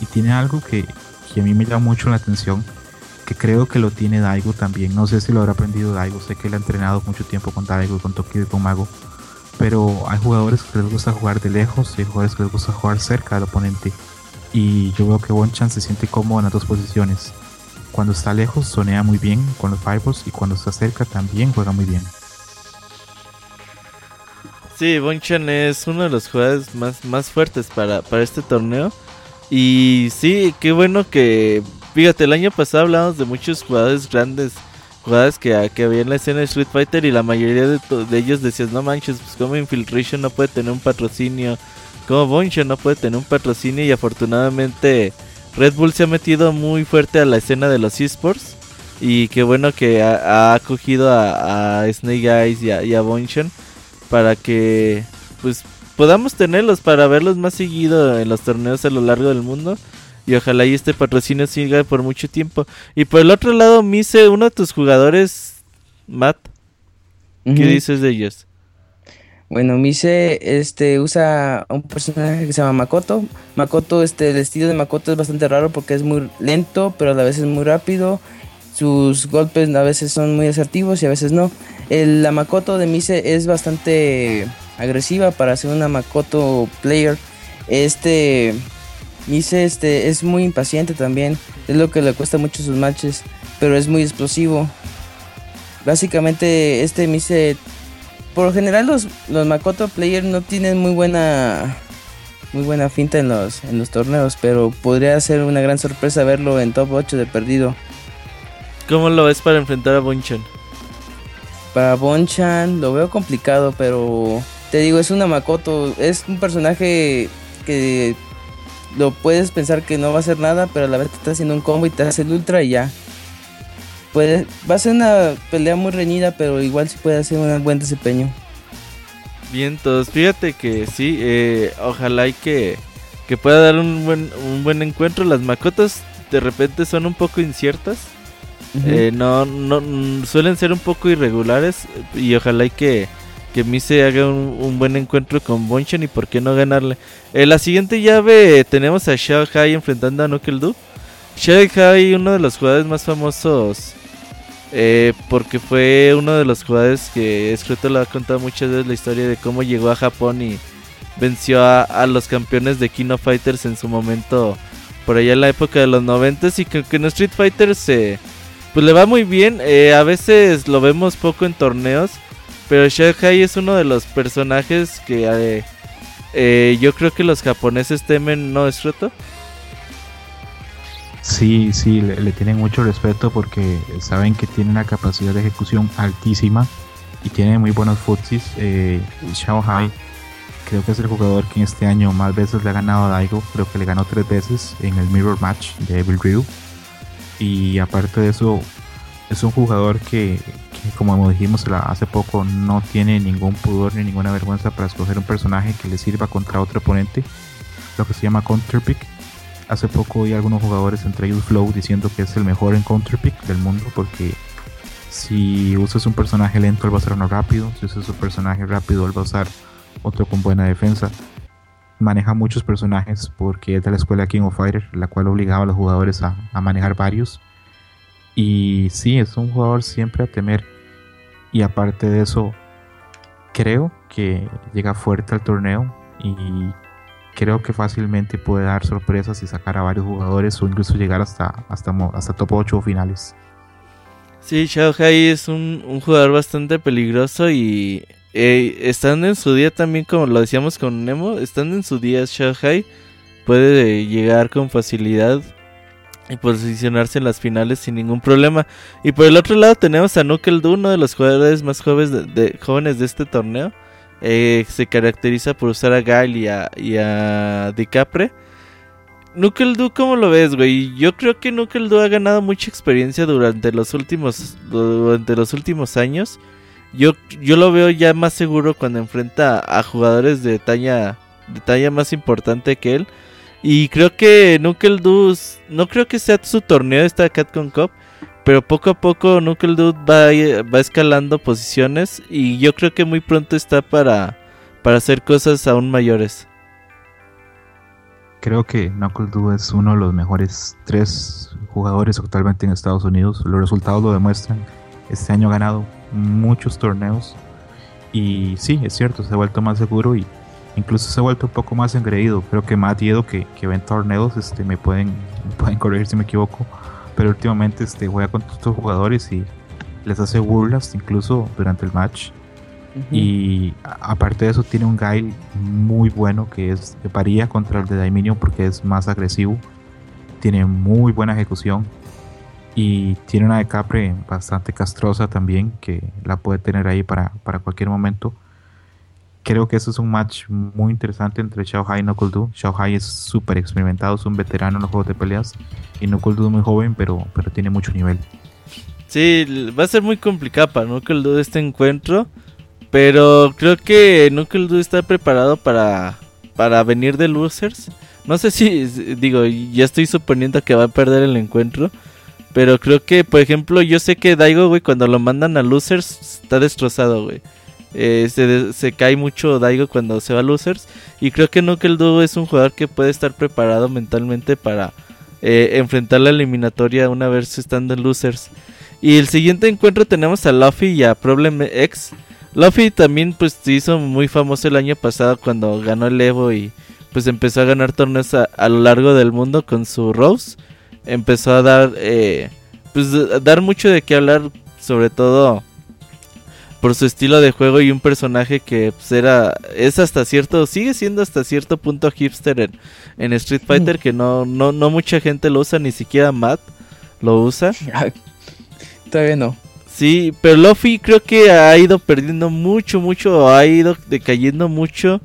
y tiene algo que, a mí me llama mucho la atención, que creo que lo tiene Daigo también. No sé si lo habrá aprendido Daigo, sé que él ha entrenado mucho tiempo con Daigo, con Tokio y con Mago, pero hay jugadores que les gusta jugar de lejos y hay jugadores que les gusta jugar cerca del oponente. Y yo veo que Bonchan se siente cómodo en las dos posiciones. Cuando está lejos sonea muy bien con los fireballs y cuando está cerca también juega muy bien. Sí, Bonchan es uno de los jugadores más, más fuertes para, para este torneo. Y sí, qué bueno que... Fíjate, el año pasado hablamos de muchos jugadores grandes, que, había en la escena de Street Fighter y la mayoría de, ellos decían, no manches, pues como Infiltration no puede tener un patrocinio, como Bonchan no puede tener un patrocinio y afortunadamente Red Bull se ha metido muy fuerte a la escena de los esports. Y qué bueno que ha, acogido a, Snake Eyes y a, y para que pues podamos tenerlos para verlos más seguido en los torneos a lo largo del mundo. Y ojalá y este patrocinio siga por mucho tiempo. Y por el otro lado, Mise, uno de tus jugadores, Matt, ¿qué dices de ellos? Bueno, Mise este, usa un personaje que se llama Makoto. Makoto, este, el estilo de Makoto es bastante raro porque es muy lento, pero a la vez es muy rápido. Sus golpes a veces son muy asertivos y a veces no. El, la Makoto de Mise es bastante agresiva para ser una Makoto player. Este Mise este, es muy impaciente también. Es lo que le cuesta mucho sus matches. Pero es muy explosivo. Básicamente, este Mise. Por lo general, los, los Makoto Players no tienen muy buena. Muy buena finta en los, en los torneos. Pero podría ser una gran sorpresa verlo en top 8 de perdido. ¿Cómo lo ves para enfrentar a Bonchan? Para Bonchan lo veo complicado, pero te digo, es una Makoto. Es un personaje que lo puedes pensar que no va a hacer nada, pero a la vez te está haciendo un combo y te hace el ultra y ya. Puede, va a ser una pelea muy reñida, pero igual sí puede hacer un buen desempeño. Bien, todos, fíjate que sí, eh, ojalá y que, que pueda dar un buen, un buen encuentro. Las Makotas de repente son un poco inciertas. eh, no, no, suelen ser un poco irregulares y ojalá y que, que Mise haga un, buen encuentro con Bonchan y por qué no ganarle. En la siguiente llave tenemos a Xiao Hai enfrentando a Doo. Xiao Hai, uno de los jugadores más famosos, eh, porque fue uno de los jugadores que escrito lo ha contado muchas veces la historia de cómo llegó a Japón y venció a, los campeones de Kino Fighters en su momento, por allá en la época de los 90 y que, que en Street Fighter. Pues le va muy bien, eh, a veces lo vemos poco en torneos, pero Hai es uno de los personajes que eh, eh, yo creo que los japoneses temen, ¿no es roto? Sí, sí, le, tienen mucho respeto porque saben que tiene una capacidad de ejecución altísima y tiene muy buenos futsis. Eh, Hai creo que es el jugador que en este año más veces le ha ganado a Daigo, creo que le ganó tres veces en el Mirror Match de Evil Ryu. Y aparte de eso, es un jugador que, como dijimos hace poco, no tiene ningún pudor ni ninguna vergüenza para escoger un personaje que le sirva contra otro oponente, lo que se llama counterpick. Hace poco oí algunos jugadores, entre ellos Flow, diciendo que es el mejor en counterpick del mundo porque si usas un personaje lento, él va a usar uno rápido. Si usas un personaje rápido, él va a usar otro con buena defensa. Maneja muchos personajes porque es de la escuela King of Fighter, la cual obligaba a los jugadores a, a manejar varios. Y sí, es un jugador siempre a temer. Y aparte de eso, creo que llega fuerte al torneo y creo que fácilmente puede dar sorpresas y sacar a varios jugadores o incluso llegar hasta, hasta, hasta top 8 finales. Sí, Xiao Hai es un, jugador bastante peligroso y eh, estando en su día también, como lo decíamos con Nemo, estando en su día Xiao Hai puede llegar con facilidad y posicionarse en las finales sin ningún problema. Y por el otro lado tenemos a Knuckle Doo, uno de los jugadores más jóvenes de, jóvenes de este torneo. Eh, se caracteriza por usar a Gail y a, y a DiCapre. Knuckle Doo, ¿cómo lo ves, güey? Yo creo que Knuckle Doo ha ganado mucha experiencia durante los últimos, durante los últimos años. Yo, yo lo veo ya más seguro cuando enfrenta a jugadores de talla, de talla más importante que él. Y creo que Knuckle Doo, no creo que sea su torneo esta Catcon Cup, pero poco a poco Knuckle Doo va, va escalando posiciones y yo creo que muy pronto está para, para hacer cosas aún mayores. Creo que Knuckle Doo es uno de los mejores tres jugadores actualmente en Estados Unidos. Los resultados lo demuestran. Este año ha ganado muchos torneos y sí, es cierto, se ha vuelto más seguro y incluso se ha vuelto un poco más engreído. Creo que más Diedo que, que ven torneos este, me, pueden, pueden corregir si me equivoco, pero últimamente este, juega con estos jugadores y les hace burlas incluso durante el match. Y aparte de eso tiene un guy muy bueno que es que varía contra el de Daiminion porque es más agresivo. Tiene muy buena ejecución. Y tiene una de Capre bastante castrosa también que la puede tener ahí para, para cualquier momento creo que eso es un match muy interesante entre Xiao Hai y Knuckle Doo. Xiao Hai es súper experimentado, es un veterano en los juegos de peleas. Y Knuckle Doo es muy joven, pero, pero tiene mucho nivel. Sí, va a ser muy complicado para Knuckle Doo este encuentro. Pero creo que Knuckle Doo está preparado para, para venir de losers. No sé si, digo, ya estoy suponiendo que va a perder el encuentro. Pero creo que, por ejemplo, yo sé que Daigo, güey, cuando lo mandan a losers, está destrozado, güey. Eh, se, cae mucho Daigo cuando se va a losers. Y creo que el Dúo es un jugador que puede estar preparado mentalmente para eh, enfrentar la eliminatoria una vez estando en losers. Y el siguiente encuentro tenemos a Luffy y a Problem X. Luffy también pues se hizo muy famoso el año pasado cuando ganó el Evo y pues empezó a ganar torneos a, a lo largo del mundo con su Rose. Empezó a dar, eh, pues a dar mucho de qué hablar, sobre todo por su estilo de juego y un personaje que pues, era es hasta cierto sigue siendo hasta cierto punto hipster en, en Street Fighter que no, no no mucha gente lo usa ni siquiera Matt lo usa. Todavía no. sí pero Luffy creo que ha ido perdiendo mucho mucho ha ido decayendo mucho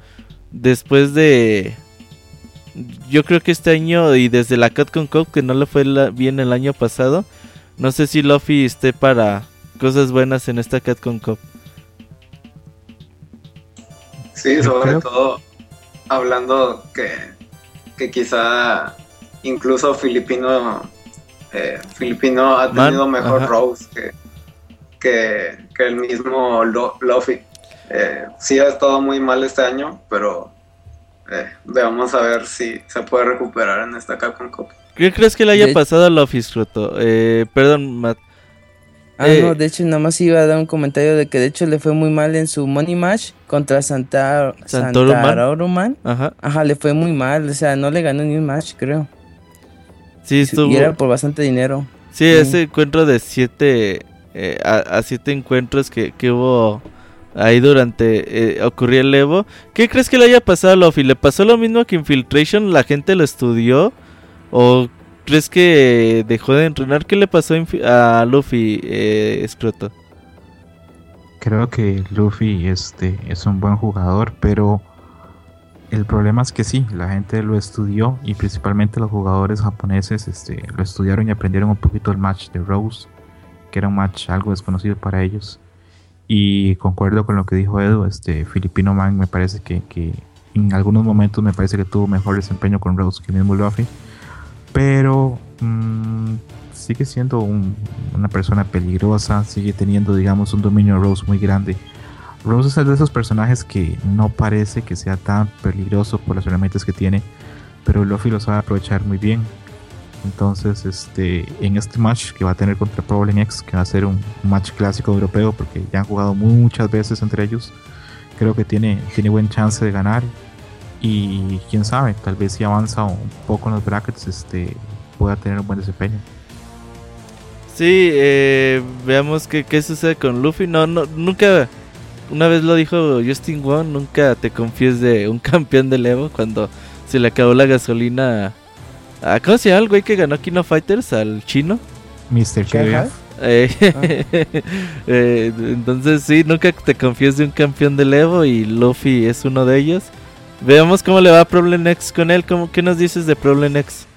después de yo creo que este año y desde la Capcom Cup que no le fue la- bien el año pasado. No sé si Luffy esté para cosas buenas en esta Capcom Cup Sí, sobre creo- todo hablando que, que quizá incluso Filipino eh, Filipino ha Man, tenido mejor ajá. Rose que, que, que el mismo Lo- Luffy. Eh, sí ha estado muy mal este año, pero eh, veamos a ver si se puede recuperar en esta Capcom Cup. ¿Qué crees que le haya pasado a Luffy, Scroto? Eh, perdón, Matt. Ah, Eh, no, de hecho, nada más iba a dar un comentario de que de hecho le fue muy mal en su Money Match contra Santa Santoruman. Santaroruman. Ajá. Ajá, le fue muy mal, o sea, no le ganó ni un match, creo. Sí, estuvo. Y era por bastante dinero. Sí, ese encuentro de siete. eh, a, a siete encuentros que, que hubo ahí durante. eh, ocurrió el Evo. ¿Qué crees que le haya pasado a Luffy? ¿Le pasó lo mismo que Infiltration? ¿La gente lo estudió? ¿O crees que dejó de entrenar? ¿Qué le pasó a, Luffy, eh? Creo que Luffy este, es un buen jugador, pero el problema es que sí, la gente lo estudió y principalmente los jugadores japoneses este, lo estudiaron y aprendieron un poquito el match de Rose, que era un match algo desconocido para ellos. Y concuerdo con lo que dijo Edu, este Filipino Man me parece que, que en algunos momentos me parece que tuvo mejor desempeño con Rose que mismo Luffy. Pero mm, sigue siendo un- una persona peligrosa, sigue teniendo, digamos, un dominio de Rose muy grande. Rose es de esos personajes que no parece que sea tan peligroso por los elementos que tiene, pero Luffy lo sabe aprovechar muy bien. Entonces, este, en este match que va a tener contra Problem X, que va a ser un match clásico europeo, porque ya han jugado muchas veces entre ellos, creo que tiene, tiene buen chance de ganar. Y quién sabe, tal vez si avanza un poco en los brackets, este, pueda tener un buen desempeño. Sí, eh, veamos qué, qué sucede con Luffy. No, no, nunca, una vez lo dijo Justin Wong, nunca te confíes de un campeón del Evo cuando se le acabó la gasolina. a- ¿Cómo se llama el güey que ganó Kino Fighters? Al chino. Mr. KBF. Eh, eh, entonces sí, nunca te confíes de un campeón del Evo y Luffy es uno de ellos. Veamos cómo le va a Problem X con él. ¿Cómo, ¿Qué nos dices de Problem X?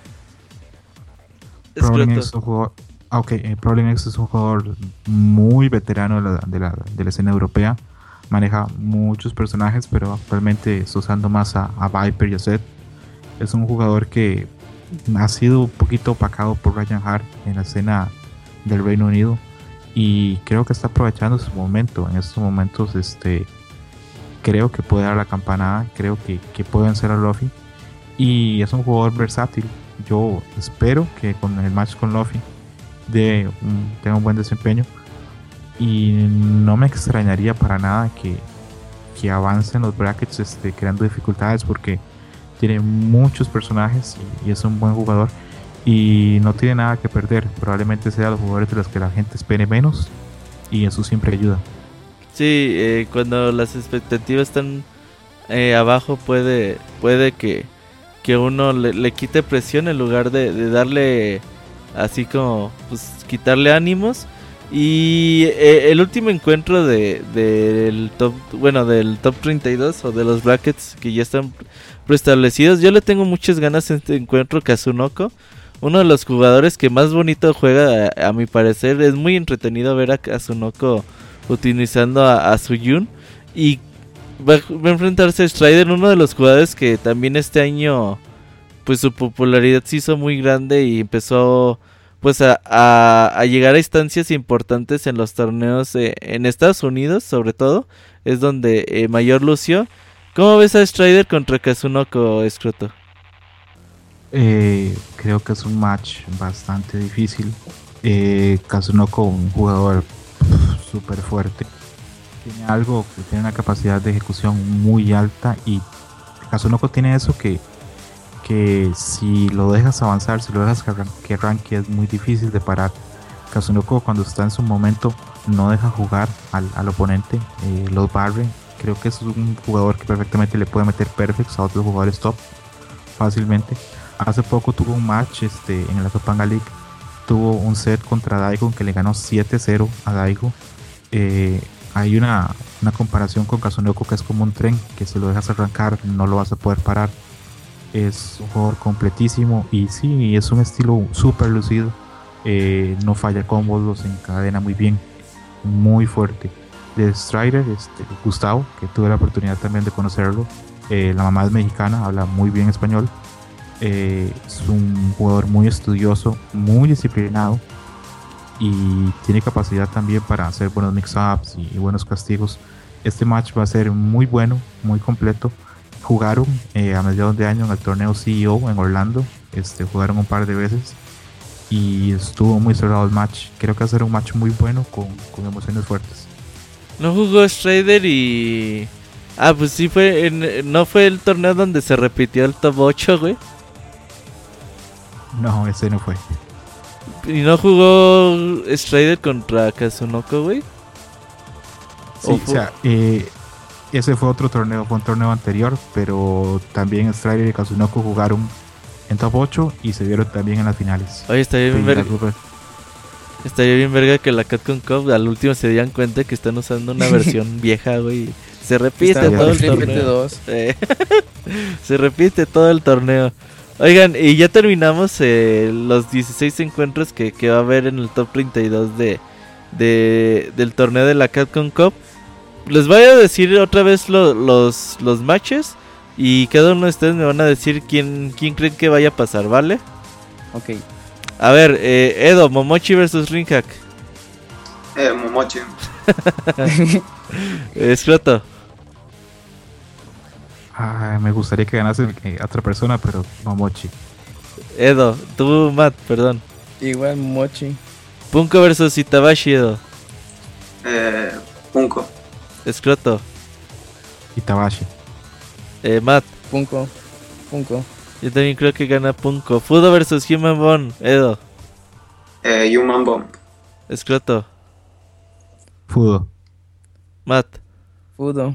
Problem. X es un jugador, ah, ok, eh, Problem X es un jugador muy veterano de la, de la- de la escena europea. Maneja muchos personajes, pero actualmente está usando más a, a Viper y a Zed. Es un jugador que ha sido un poquito opacado por Ryan Hart en la escena del Reino Unido y creo que está aprovechando su momento. En estos momentos, este, creo que puede dar la campanada, creo que, que puede vencer a Luffy y es un jugador versátil. Yo espero que con el match con Luffy de un- tenga un buen desempeño y no me extrañaría para nada que, que avance en los brackets este, creando dificultades porque tiene muchos personajes y, y es un buen jugador y no tiene nada que perder. Probablemente sea los jugadores de los que la gente espere menos y eso siempre ayuda. Sí, eh, cuando las expectativas están eh, abajo puede puede que, que uno le, le quite presión en lugar de, darle así como pues quitarle ánimos. Y eh, el último encuentro de del top bueno del top 32 o de los brackets que ya están preestablecidos yo le tengo muchas ganas a este encuentro Kazunoko uno de los jugadores que más bonito juega a mi parecer es muy entretenido ver a Kazunoko utilizando a, a Suyun y va, a enfrentarse a Strider, uno de los jugadores que también este año pues su popularidad se hizo muy grande y empezó pues a llegar a instancias importantes en los torneos eh, en Estados Unidos sobre todo es donde eh, mayor lució ¿Cómo ves a Strider contra Kazunoko, Escroto? Eh, creo que es un match bastante difícil. Eh, Kazunoko, un jugador súper fuerte. Tiene algo, que tiene una capacidad de ejecución muy alta y Kazunoko tiene eso que, que si lo dejas avanzar, si lo dejas que, que arranque, es muy difícil de parar. Kazunoko cuando está en su momento no deja jugar al, al oponente, eh, los barre. Creo que es un jugador que perfectamente le puede meter perfects a otros jugadores top fácilmente. Hace poco tuvo un match este, en la Topanga League. Tuvo un set contra Daigo que le ganó 7-0 a Daigo. Eh, hay una, una comparación con Kazunoko que es como un tren que si lo dejas arrancar no lo vas a poder parar. Es un jugador completísimo y sí, es un estilo súper lucido. Eh, no falla combos, los encadena muy bien, muy fuerte. De Strider, este, Gustavo, que tuve la oportunidad también de conocerlo. eh, la mamá es mexicana, habla muy bien español. Eh, es un jugador muy estudioso, muy disciplinado y tiene capacidad también para hacer buenos mix-ups y, buenos castigos. Este match va a ser muy bueno, muy completo. Jugaron eh, a mediados de año en el torneo CEO en Orlando. Este, jugaron un par de veces y estuvo muy cerrado el match. Creo que va a ser un match muy bueno con, con emociones fuertes. No jugó Strider y. Ah, pues sí fue. No fue el torneo donde se repitió el top 8, güey. No, ese no fue. Y no jugó Strider contra Kazunoko, güey. Sí, ¿O sea, eh, ese fue otro torneo, fue un torneo anterior, pero también Strider y Kazunoko jugaron en top 8 y se vieron también en las finales. Oye, estaría bien, verga, estaría bien verga que la Capcom Cup al último se dieran cuenta que están usando una versión vieja, güey. Se repite todo el torneo. 2 Eh, se repite todo el torneo. Oigan, y ya terminamos eh, los 16 encuentros que, que va a haber en el top 32 de, de, del torneo de la Capcom Cup. Les voy a decir otra vez lo- los, los matches y cada uno de ustedes me van a decir quién, quién creen que vaya a pasar, ¿vale? Ok. A ver, eh, Edo, Momochi versus Ringhack. Eh, Momochi. Eh, Ah, me gustaría que ganase eh, otra persona, pero Momochi. Edo, tú, Matt, perdón. Igual Mochi. Punko versus Itabashi, Edo. Eh, Punko. Scroto, Itabashi. eh, Matt. Punko. Punko. Yo también creo que gana Punko. Fudo versus Human Bone, Edo. Eh, Human Bomb. Scroto, Fudo. Matt. Fudo.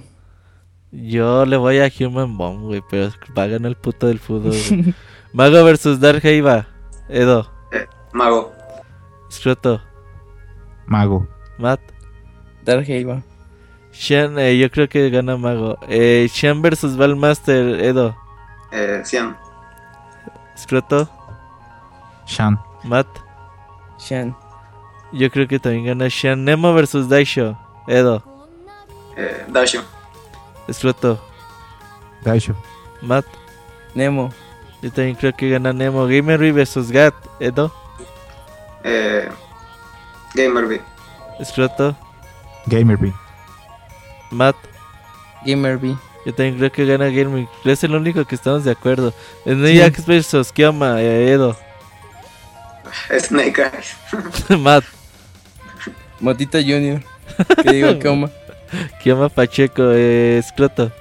Yo le voy a Human Bomb, güey, pero va a ganar el puto del güey. Mago versus Dark Heiva, Edo. Eh, Mago. Scroto, Mago. Matt. Dark Heiva. Shen, eh, yo creo que gana Mago. Eh, Shen versus Valmaster, Edo. Eh, 100. Scroto, Shan. Matt. Shan. Yo creo que también gana Shen. Nemo versus Daisho, Edo. Eh, Dasho. Scroto, Daisho. Matt. Nemo. Yo también creo que gana Nemo. Gamery versus Gat, Edo. Eh, Gamer B. Scroto, Gamerby. Matt. Gamer B. Yo también creo que gana Gamery. Es el único que estamos de acuerdo. Snake versus Kioma, eh, Edo. Snake Eyes. Matt. Motita Junior. Que digo coma. Kioma Pacheco, eh, Scroto.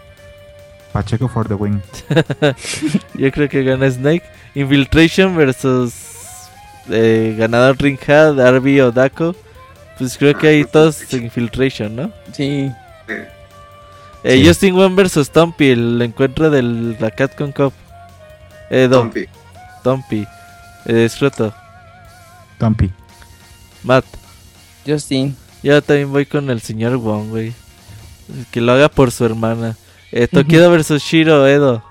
Pacheco for the win. Yo creo que gana Snake. Infiltration versus eh, ganador Ringhead, Arby o Daco. Pues creo que hay todos Infiltration, ¿no? Sí. Eh, Eh, Sí. Justin One versus Tompy, el encuentro de la Catcon Cup. Eh, Dom, Tompi. Tompy. Eh, Scroto. Tumpy. Matt. Justin. Yo también voy con el señor Wong, güey. Que lo haga por su hermana. Eh, Tokido versus Shiro, Edo.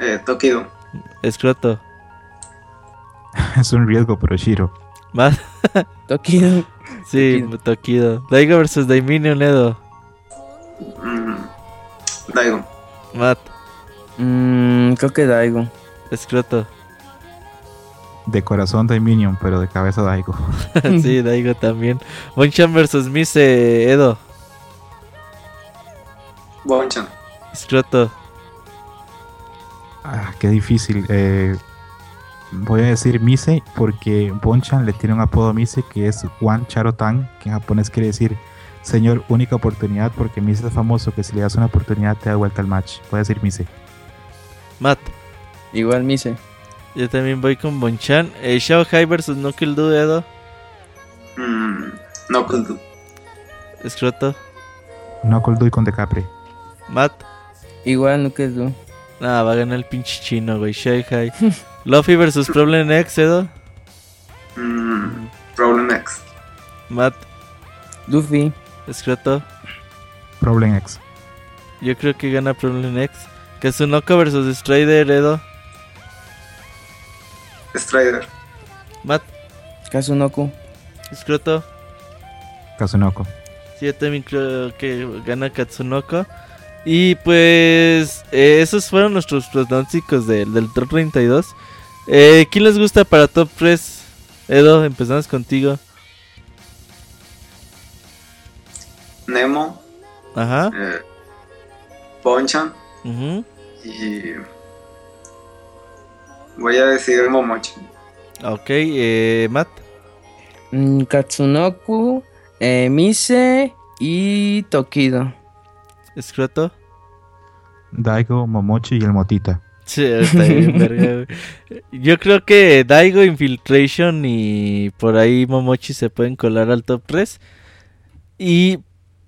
Eh, Tokido. Scroto. es un riesgo, pero Shiro. Matt. Tokido. Sí, Tokido. Daigo versus Daiminion, Edo. Mm, Daigo. Matt. Mmm, creo que Daigo. Scroto. De corazón Dominion, pero de cabeza Daigo. sí, Daigo también. Bonchan versus Mise, Edo. Bonchan. Scroto. Ah, qué difícil. Eh, voy a decir Mise porque Bonchan le tiene un apodo a Mise que es Wan Charotan, que en japonés quiere decir señor única oportunidad porque Mise es famoso que si le das una oportunidad te da vuelta al match. Voy a decir Mise. Matt. Igual Mise. Yo también voy con Bonchan. Eh, Shao Hai versus Knuckle Doo, Edo. Mm, Knuckle Doo. Escroto. Knuckle Doo y con Decapre. Matt. Igual no que tú. Nah, va a ganar el pinche chino, güey. Shao Hai. Luffy versus Problem X, Edo. Mm, Problem X. Matt. Luffy. Escroto. Problem X. Yo creo que gana Problem X. Kazunoko versus Strider, Edo. Strider. Matt. Kazunoko. Escroto. Kazunoko. Sí, yo también creo que gana Katsunoko. Y pues eh, esos fueron nuestros pronósticos del, del top 32. Eh, ¿Quién les gusta para top 3? Edo, empezamos contigo. Nemo. Ajá. Eh, Bonchan. ujú. Y. Voy a decir Momochi. Ok, eh, Matt. Mm, Katsunoku. Eh, Mise. Y Tokido. Escroto. Daigo, Momochi y el Motita. Sí, está bien, verga. Yo creo que Daigo, Infiltration y por ahí Momochi se pueden colar al top 3. Y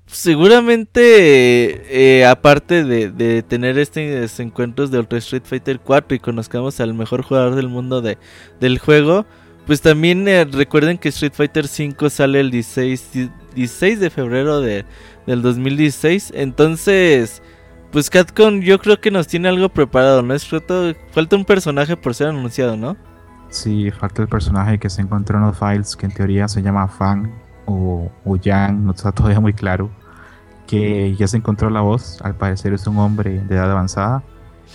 seguramente, eh, aparte de, de tener este- estos encuentros de Ultra Street Fighter 4 y conozcamos al mejor jugador del mundo de, del juego, pues también eh, recuerden que Street Fighter 5 sale el 16, 16 de febrero de, del 2016. Entonces, pues Capcom yo creo que nos tiene algo preparado, ¿no? Es falta un personaje por ser anunciado, ¿no? Sí, falta el personaje que se encontró en los files, que en teoría se llama Fan o, o Yang, no está todavía muy claro. Que ya se encontró la voz, al parecer es un hombre de edad avanzada.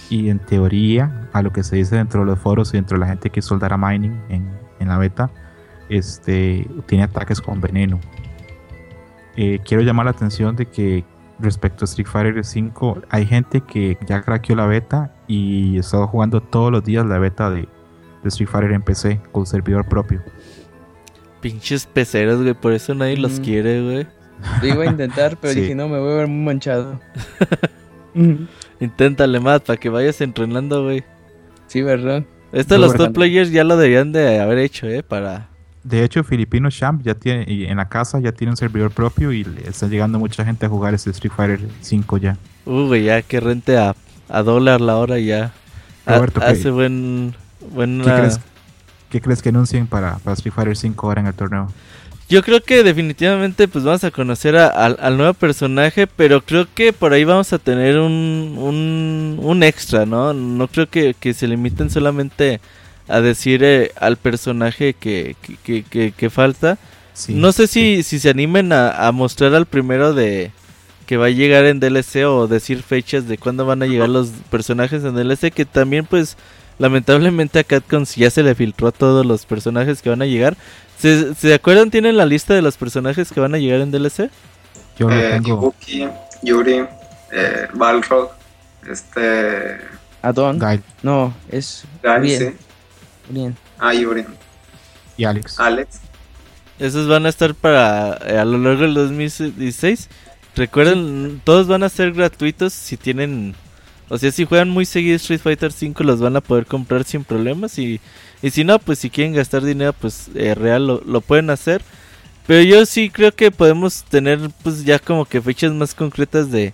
Y en teoría, a lo que se dice dentro de los foros y dentro de la gente que soldara mining en, en la beta, este, tiene ataques con veneno. Eh, quiero llamar la atención de que respecto a Street Fighter 5, hay gente que ya craqueó la beta y está jugando todos los días la beta de, de Street Fighter en PC con servidor propio. Pinches peceros, güey, por eso nadie los Mm. quiere, güey. Lo iba a intentar, pero Sí. dije, no, me voy a ver muy manchado. Mm, Inténtale más para que vayas entrenando, güey. sí, ¿verdad? Esto los top players ya lo deberían de haber hecho, ¿eh? Para... De hecho, Filipino Champ ya tiene, y en la casa ya tiene un servidor propio y le está llegando mucha gente a jugar ese Street Fighter 5 ya. Uh, güey, ya que rente a, a dólar la hora ya. Roberto, ¿qué- hace buen... buena- ¿Qué crees, ¿Qué crees que anuncien para, para Street Fighter 5 ahora en el torneo? Yo creo que definitivamente pues vamos a conocer a- al- al nuevo personaje, pero creo que por ahí vamos a tener un, un, un extra, ¿no? No creo que, que se limiten solamente a decir eh, al personaje que, que, que- que- que falta. Sí, no sé sí. si, si se animen a, a mostrar al primero de que va a llegar en DLC o decir fechas de cuándo van a llegar los personajes en DLC, que también pues lamentablemente a Capcom ya se le filtró a todos los personajes que van a llegar. ¿Se, ¿Se acuerdan? ¿Tienen la lista de los personajes que van a llegar en DLC? Yo lo Eh, tengo. Yuri, eh, Balrog, este. Adon. Gail No, es sí. Bien. Ah, Yuri. y Alex. Alex. Esos van a estar para eh, a lo largo del 2016. Recuerden, todos van a ser gratuitos si tienen... O sea, si juegan muy seguido Street Fighter 5 los van a poder comprar sin problemas. Y, y si no, pues si quieren gastar dinero, pues eh, real lo, lo pueden hacer. Pero yo sí creo que podemos tener pues ya como que fechas más concretas de,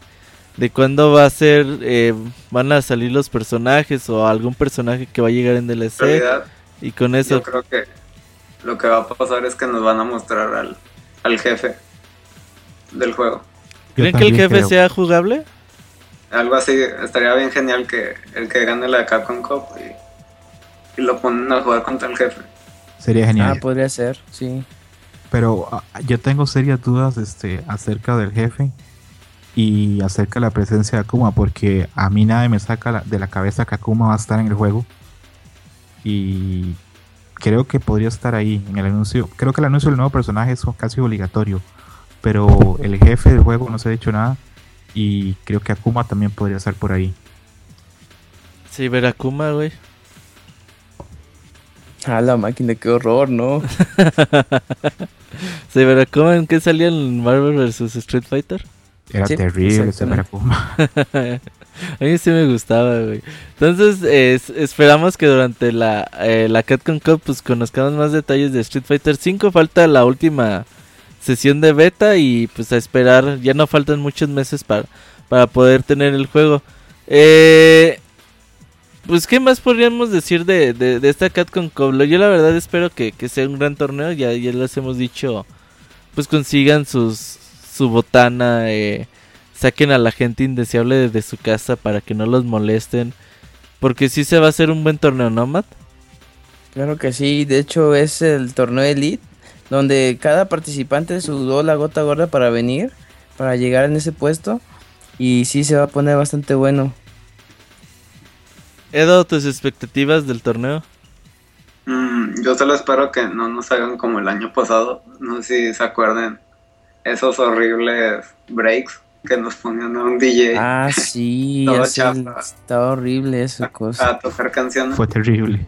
de cuándo va a ser, eh, van a salir los personajes o algún personaje que va a llegar en DLC. realidad, Y con eso... yo creo que lo que va a pasar es que nos van a mostrar al, al jefe del juego. ¿Creen que el jefe creo. sea jugable? Algo así, estaría bien genial que el que gane la Capcom Cup y, y lo ponen a jugar contra el jefe. Sería Ah, genial. podría ser, sí. Pero ah, yo tengo serias dudas este, acerca del jefe y acerca de la presencia de Akuma, porque a mí nadie me saca de la cabeza que Akuma va a estar en el juego. Y creo que podría estar ahí en el anuncio. Creo que el anuncio del nuevo personaje es casi obligatorio, pero el jefe del juego no se ha dicho nada. Y creo que Akuma también podría estar por ahí. Sí, Verakuma, güey. Ah, la máquina, qué horror, ¿no? Sí, Verakuma, ¿en qué salía el Marvel vs Street Fighter? Era Sí, terrible ese. Veracuma. A mí sí me gustaba, güey. Entonces, es- esperamos que durante la, eh, la Capcom Cup pues conozcamos más detalles de Street Fighter V. Falta la última sesión de beta y pues a esperar. Ya no faltan muchos meses para, para poder tener el juego. Eh, pues, ¿qué más podríamos decir de, de, de esta Capcom Cup? Yo la verdad espero que, que sea un gran torneo. Ya, ya les hemos dicho, pues consigan sus, su botana. Eh, saquen a la gente indeseable de, de su casa para que no los molesten. Porque sí se va a hacer un buen torneo, ¿no, Matt? Claro que sí, de hecho es el torneo Elite, donde cada participante sudó la gota gorda para venir, para llegar en ese puesto, y sí se va a poner bastante bueno. Edo, tus expectativas del torneo. Mm, yo solo espero que no nos hagan como el año pasado. No sé si se acuerden esos horribles breaks que nos ponían a un DJ Ah, sí, estaba horrible esa cosa. a tocar canciones. Fue terrible.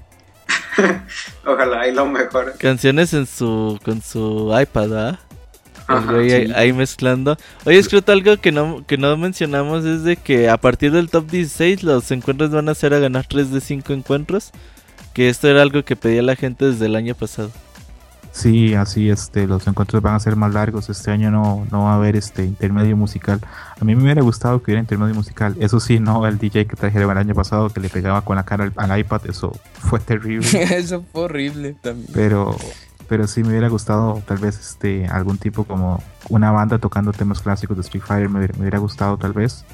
Ojalá y lo mejor. Canciones en su con su iPad, ahí, sí. ahí mezclando. Oye, escrito algo que no, que no mencionamos es de que a partir del top 16 los encuentros van a ser a ganar 3 de 5 encuentros. Que esto era algo que pedía la gente desde el año pasado. Sí, así este, los encuentros van a ser más largos. Este año no, no va a haber este intermedio musical. A mí me hubiera gustado que hubiera intermedio musical. Eso sí, no el DJ que trajeron el año pasado que le pegaba con la cara al, al iPad. Eso fue terrible. Eso fue horrible también. pero, pero sí me hubiera gustado tal vez este algún tipo como una banda tocando temas clásicos de Street Fighter. Me hubiera, me hubiera gustado tal vez.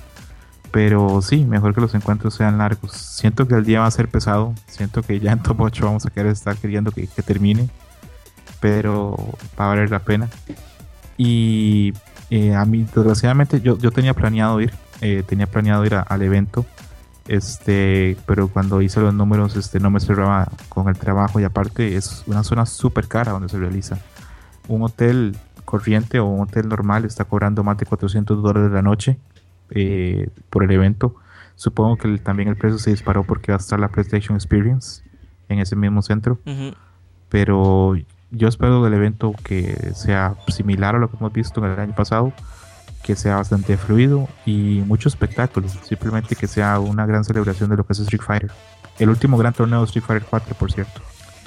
Pero sí, mejor que los encuentros sean largos. Siento que el día va a ser pesado. Siento que ya en top 8 vamos a querer estar queriendo que, que termine. Pero va a valer la pena. Y eh, a mí, desgraciadamente, yo, yo tenía planeado ir. eh, tenía planeado ir a- al evento. Este, pero cuando hice los números, este, no me cerraba con el trabajo. Y aparte, es una zona súper cara donde se realiza. Un hotel corriente o un hotel normal está cobrando más de 400 dólares la noche eh, por el evento. Supongo que el- también el precio se disparó porque va a estar la PlayStation Experience en ese mismo centro. Ujú. Pero yo espero del evento que sea similar a lo que hemos visto en el año pasado, que sea bastante fluido y mucho espectáculo. Simplemente que sea una gran celebración de lo que es Street Fighter. El último gran torneo de Street Fighter 4, por cierto.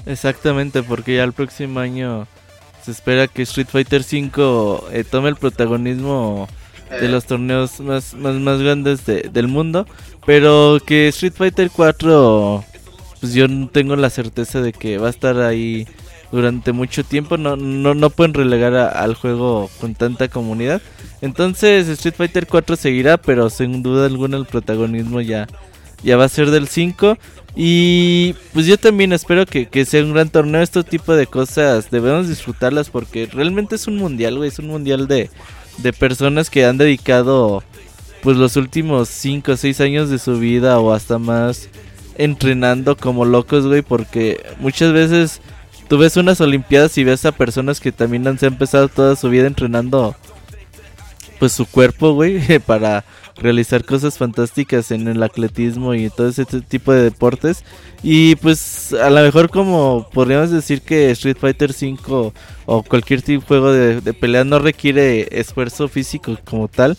Exactamente, porque ya el próximo año se espera que Street Fighter V eh, tome el protagonismo de los torneos más, más, grandes de- del mundo. Pero que Street Fighter 4, pues yo tengo la certeza de que va a estar ahí durante mucho tiempo. No, no, no pueden relegar al juego con tanta comunidad. Entonces Street Fighter 4 seguirá, pero sin duda alguna el protagonismo ya, ya va a ser del 5. Y pues yo también espero que, que sea un gran torneo. Este tipo de cosas debemos disfrutarlas porque realmente es un mundial, güey. Es un mundial de, de personas que han dedicado pues los últimos 5 o 6 años de su vida o hasta más entrenando como locos, güey. Porque muchas veces tú ves unas olimpiadas y ves a personas que también han empezado toda su vida entrenando pues su cuerpo, güey, para realizar cosas fantásticas en el atletismo y todo ese tipo de deportes. Y pues a lo mejor como podríamos decir que Street Fighter 5 o cualquier tipo de juego de, de pelea no requiere esfuerzo físico como tal.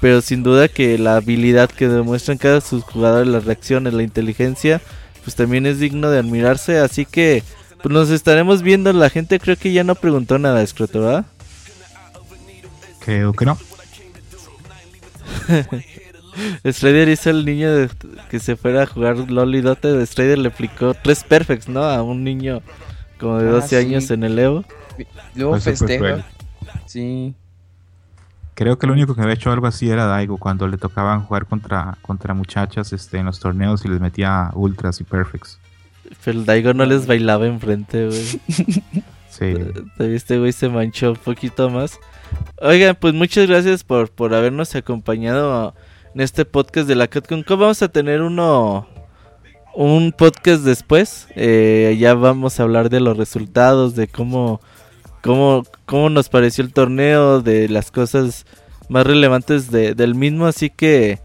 Pero sin duda que la habilidad que demuestran cada sus jugadores, las reacciones, la inteligencia, pues también es digno de admirarse. Así que pues nos estaremos viendo. La gente creo que ya no preguntó nada, Scroto, ¿verdad? Creo que no. Strider hizo el niño de- que se fuera a jugar LOL y Dota. Strider le aplicó tres perfects, ¿no? A un niño como de Ah, 12 sí. años en el Evo. Luego súper cruel. festeja. Sí. Creo que el único que había hecho algo así era Daigo cuando le tocaban jugar contra, contra muchachas este, en los torneos y les metía ultras y perfects. Pero el Daigo no les bailaba enfrente, güey. Sí. Este güey se manchó un poquito más. Oigan, pues muchas gracias por, por habernos acompañado en este podcast de la CatCon. Vamos a tener uno, un podcast después. Eh, ya vamos a hablar de los resultados, de cómo, cómo, cómo nos pareció el torneo, de las cosas más relevantes de- del mismo. Así que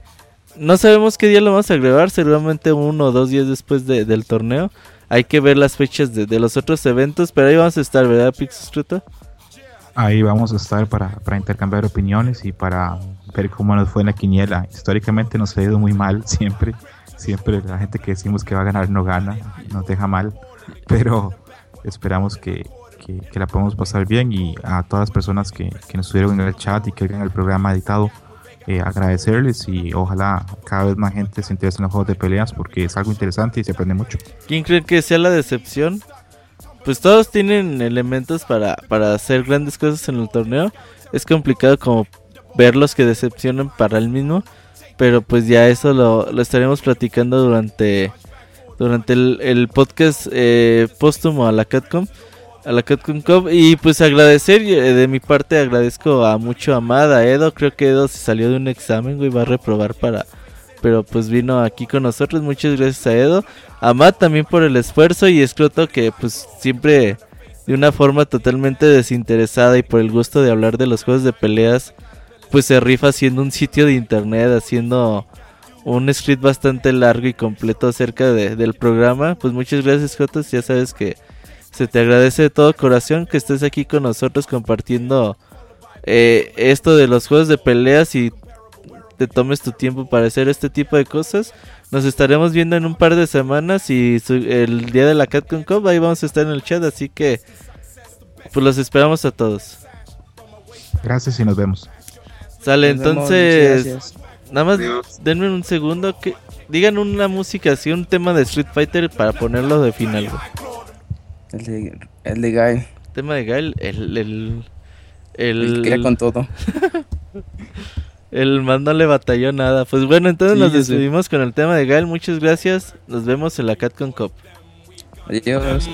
no sabemos qué día lo vamos a grabar, seguramente uno o dos días después de- del torneo. Hay que ver las fechas de, de los otros eventos, pero ahí vamos a estar, ¿verdad, Pixescruto? Ahí vamos a estar para, para intercambiar opiniones y para ver cómo nos fue en la quiniela. Históricamente nos ha ido muy mal, siempre. Siempre la gente que decimos que va a ganar no gana, nos deja mal. Pero esperamos que, que, la podamos pasar bien y a todas las personas que, que nos estuvieron en el chat y que en el programa editado, eh, agradecerles y ojalá cada vez más gente se interese en los juegos de peleas porque es algo interesante y se aprende mucho. ¿Quién cree que sea la decepción? Pues todos tienen elementos para, para hacer grandes cosas en el torneo. Es complicado como verlos que decepcionan para el mismo. Pero pues ya eso lo, lo estaremos platicando durante, durante el, el podcast eh, póstumo a la Catcom a la Capcom Cup. Y pues agradecer, eh, de mi parte agradezco a mucho a Amada, Edo. Creo que Edo se salió de un examen, güey, va a reprobar para... Pero pues vino aquí con nosotros, muchas gracias a Edo. A Matt también por el esfuerzo y Escroto que pues siempre de una forma totalmente desinteresada y por el gusto de hablar de los juegos de peleas, pues se rifa haciendo un sitio de internet, haciendo un script bastante largo y completo acerca de, del programa. Pues muchas gracias, Jotas. Ya sabes que se te agradece de todo corazón que estés aquí con nosotros compartiendo eh, esto de los juegos de peleas y te tomes tu tiempo para hacer este tipo de cosas. Nos estaremos viendo en un par de semanas y el día de la CatCon Cup ahí vamos a estar en el chat, así que pues los esperamos a todos. Gracias y nos vemos. Sale, entonces nada más denme un segundo que digan una música así, un tema de Street Fighter para ponerlo de final. El de, el de Gael. El tema de Gael, el. El, el, el con todo. el man no le batalló nada. Pues bueno, entonces nos despedimos con el tema de Gael. Muchas gracias. Nos vemos en la CatCon Cup. Adiós.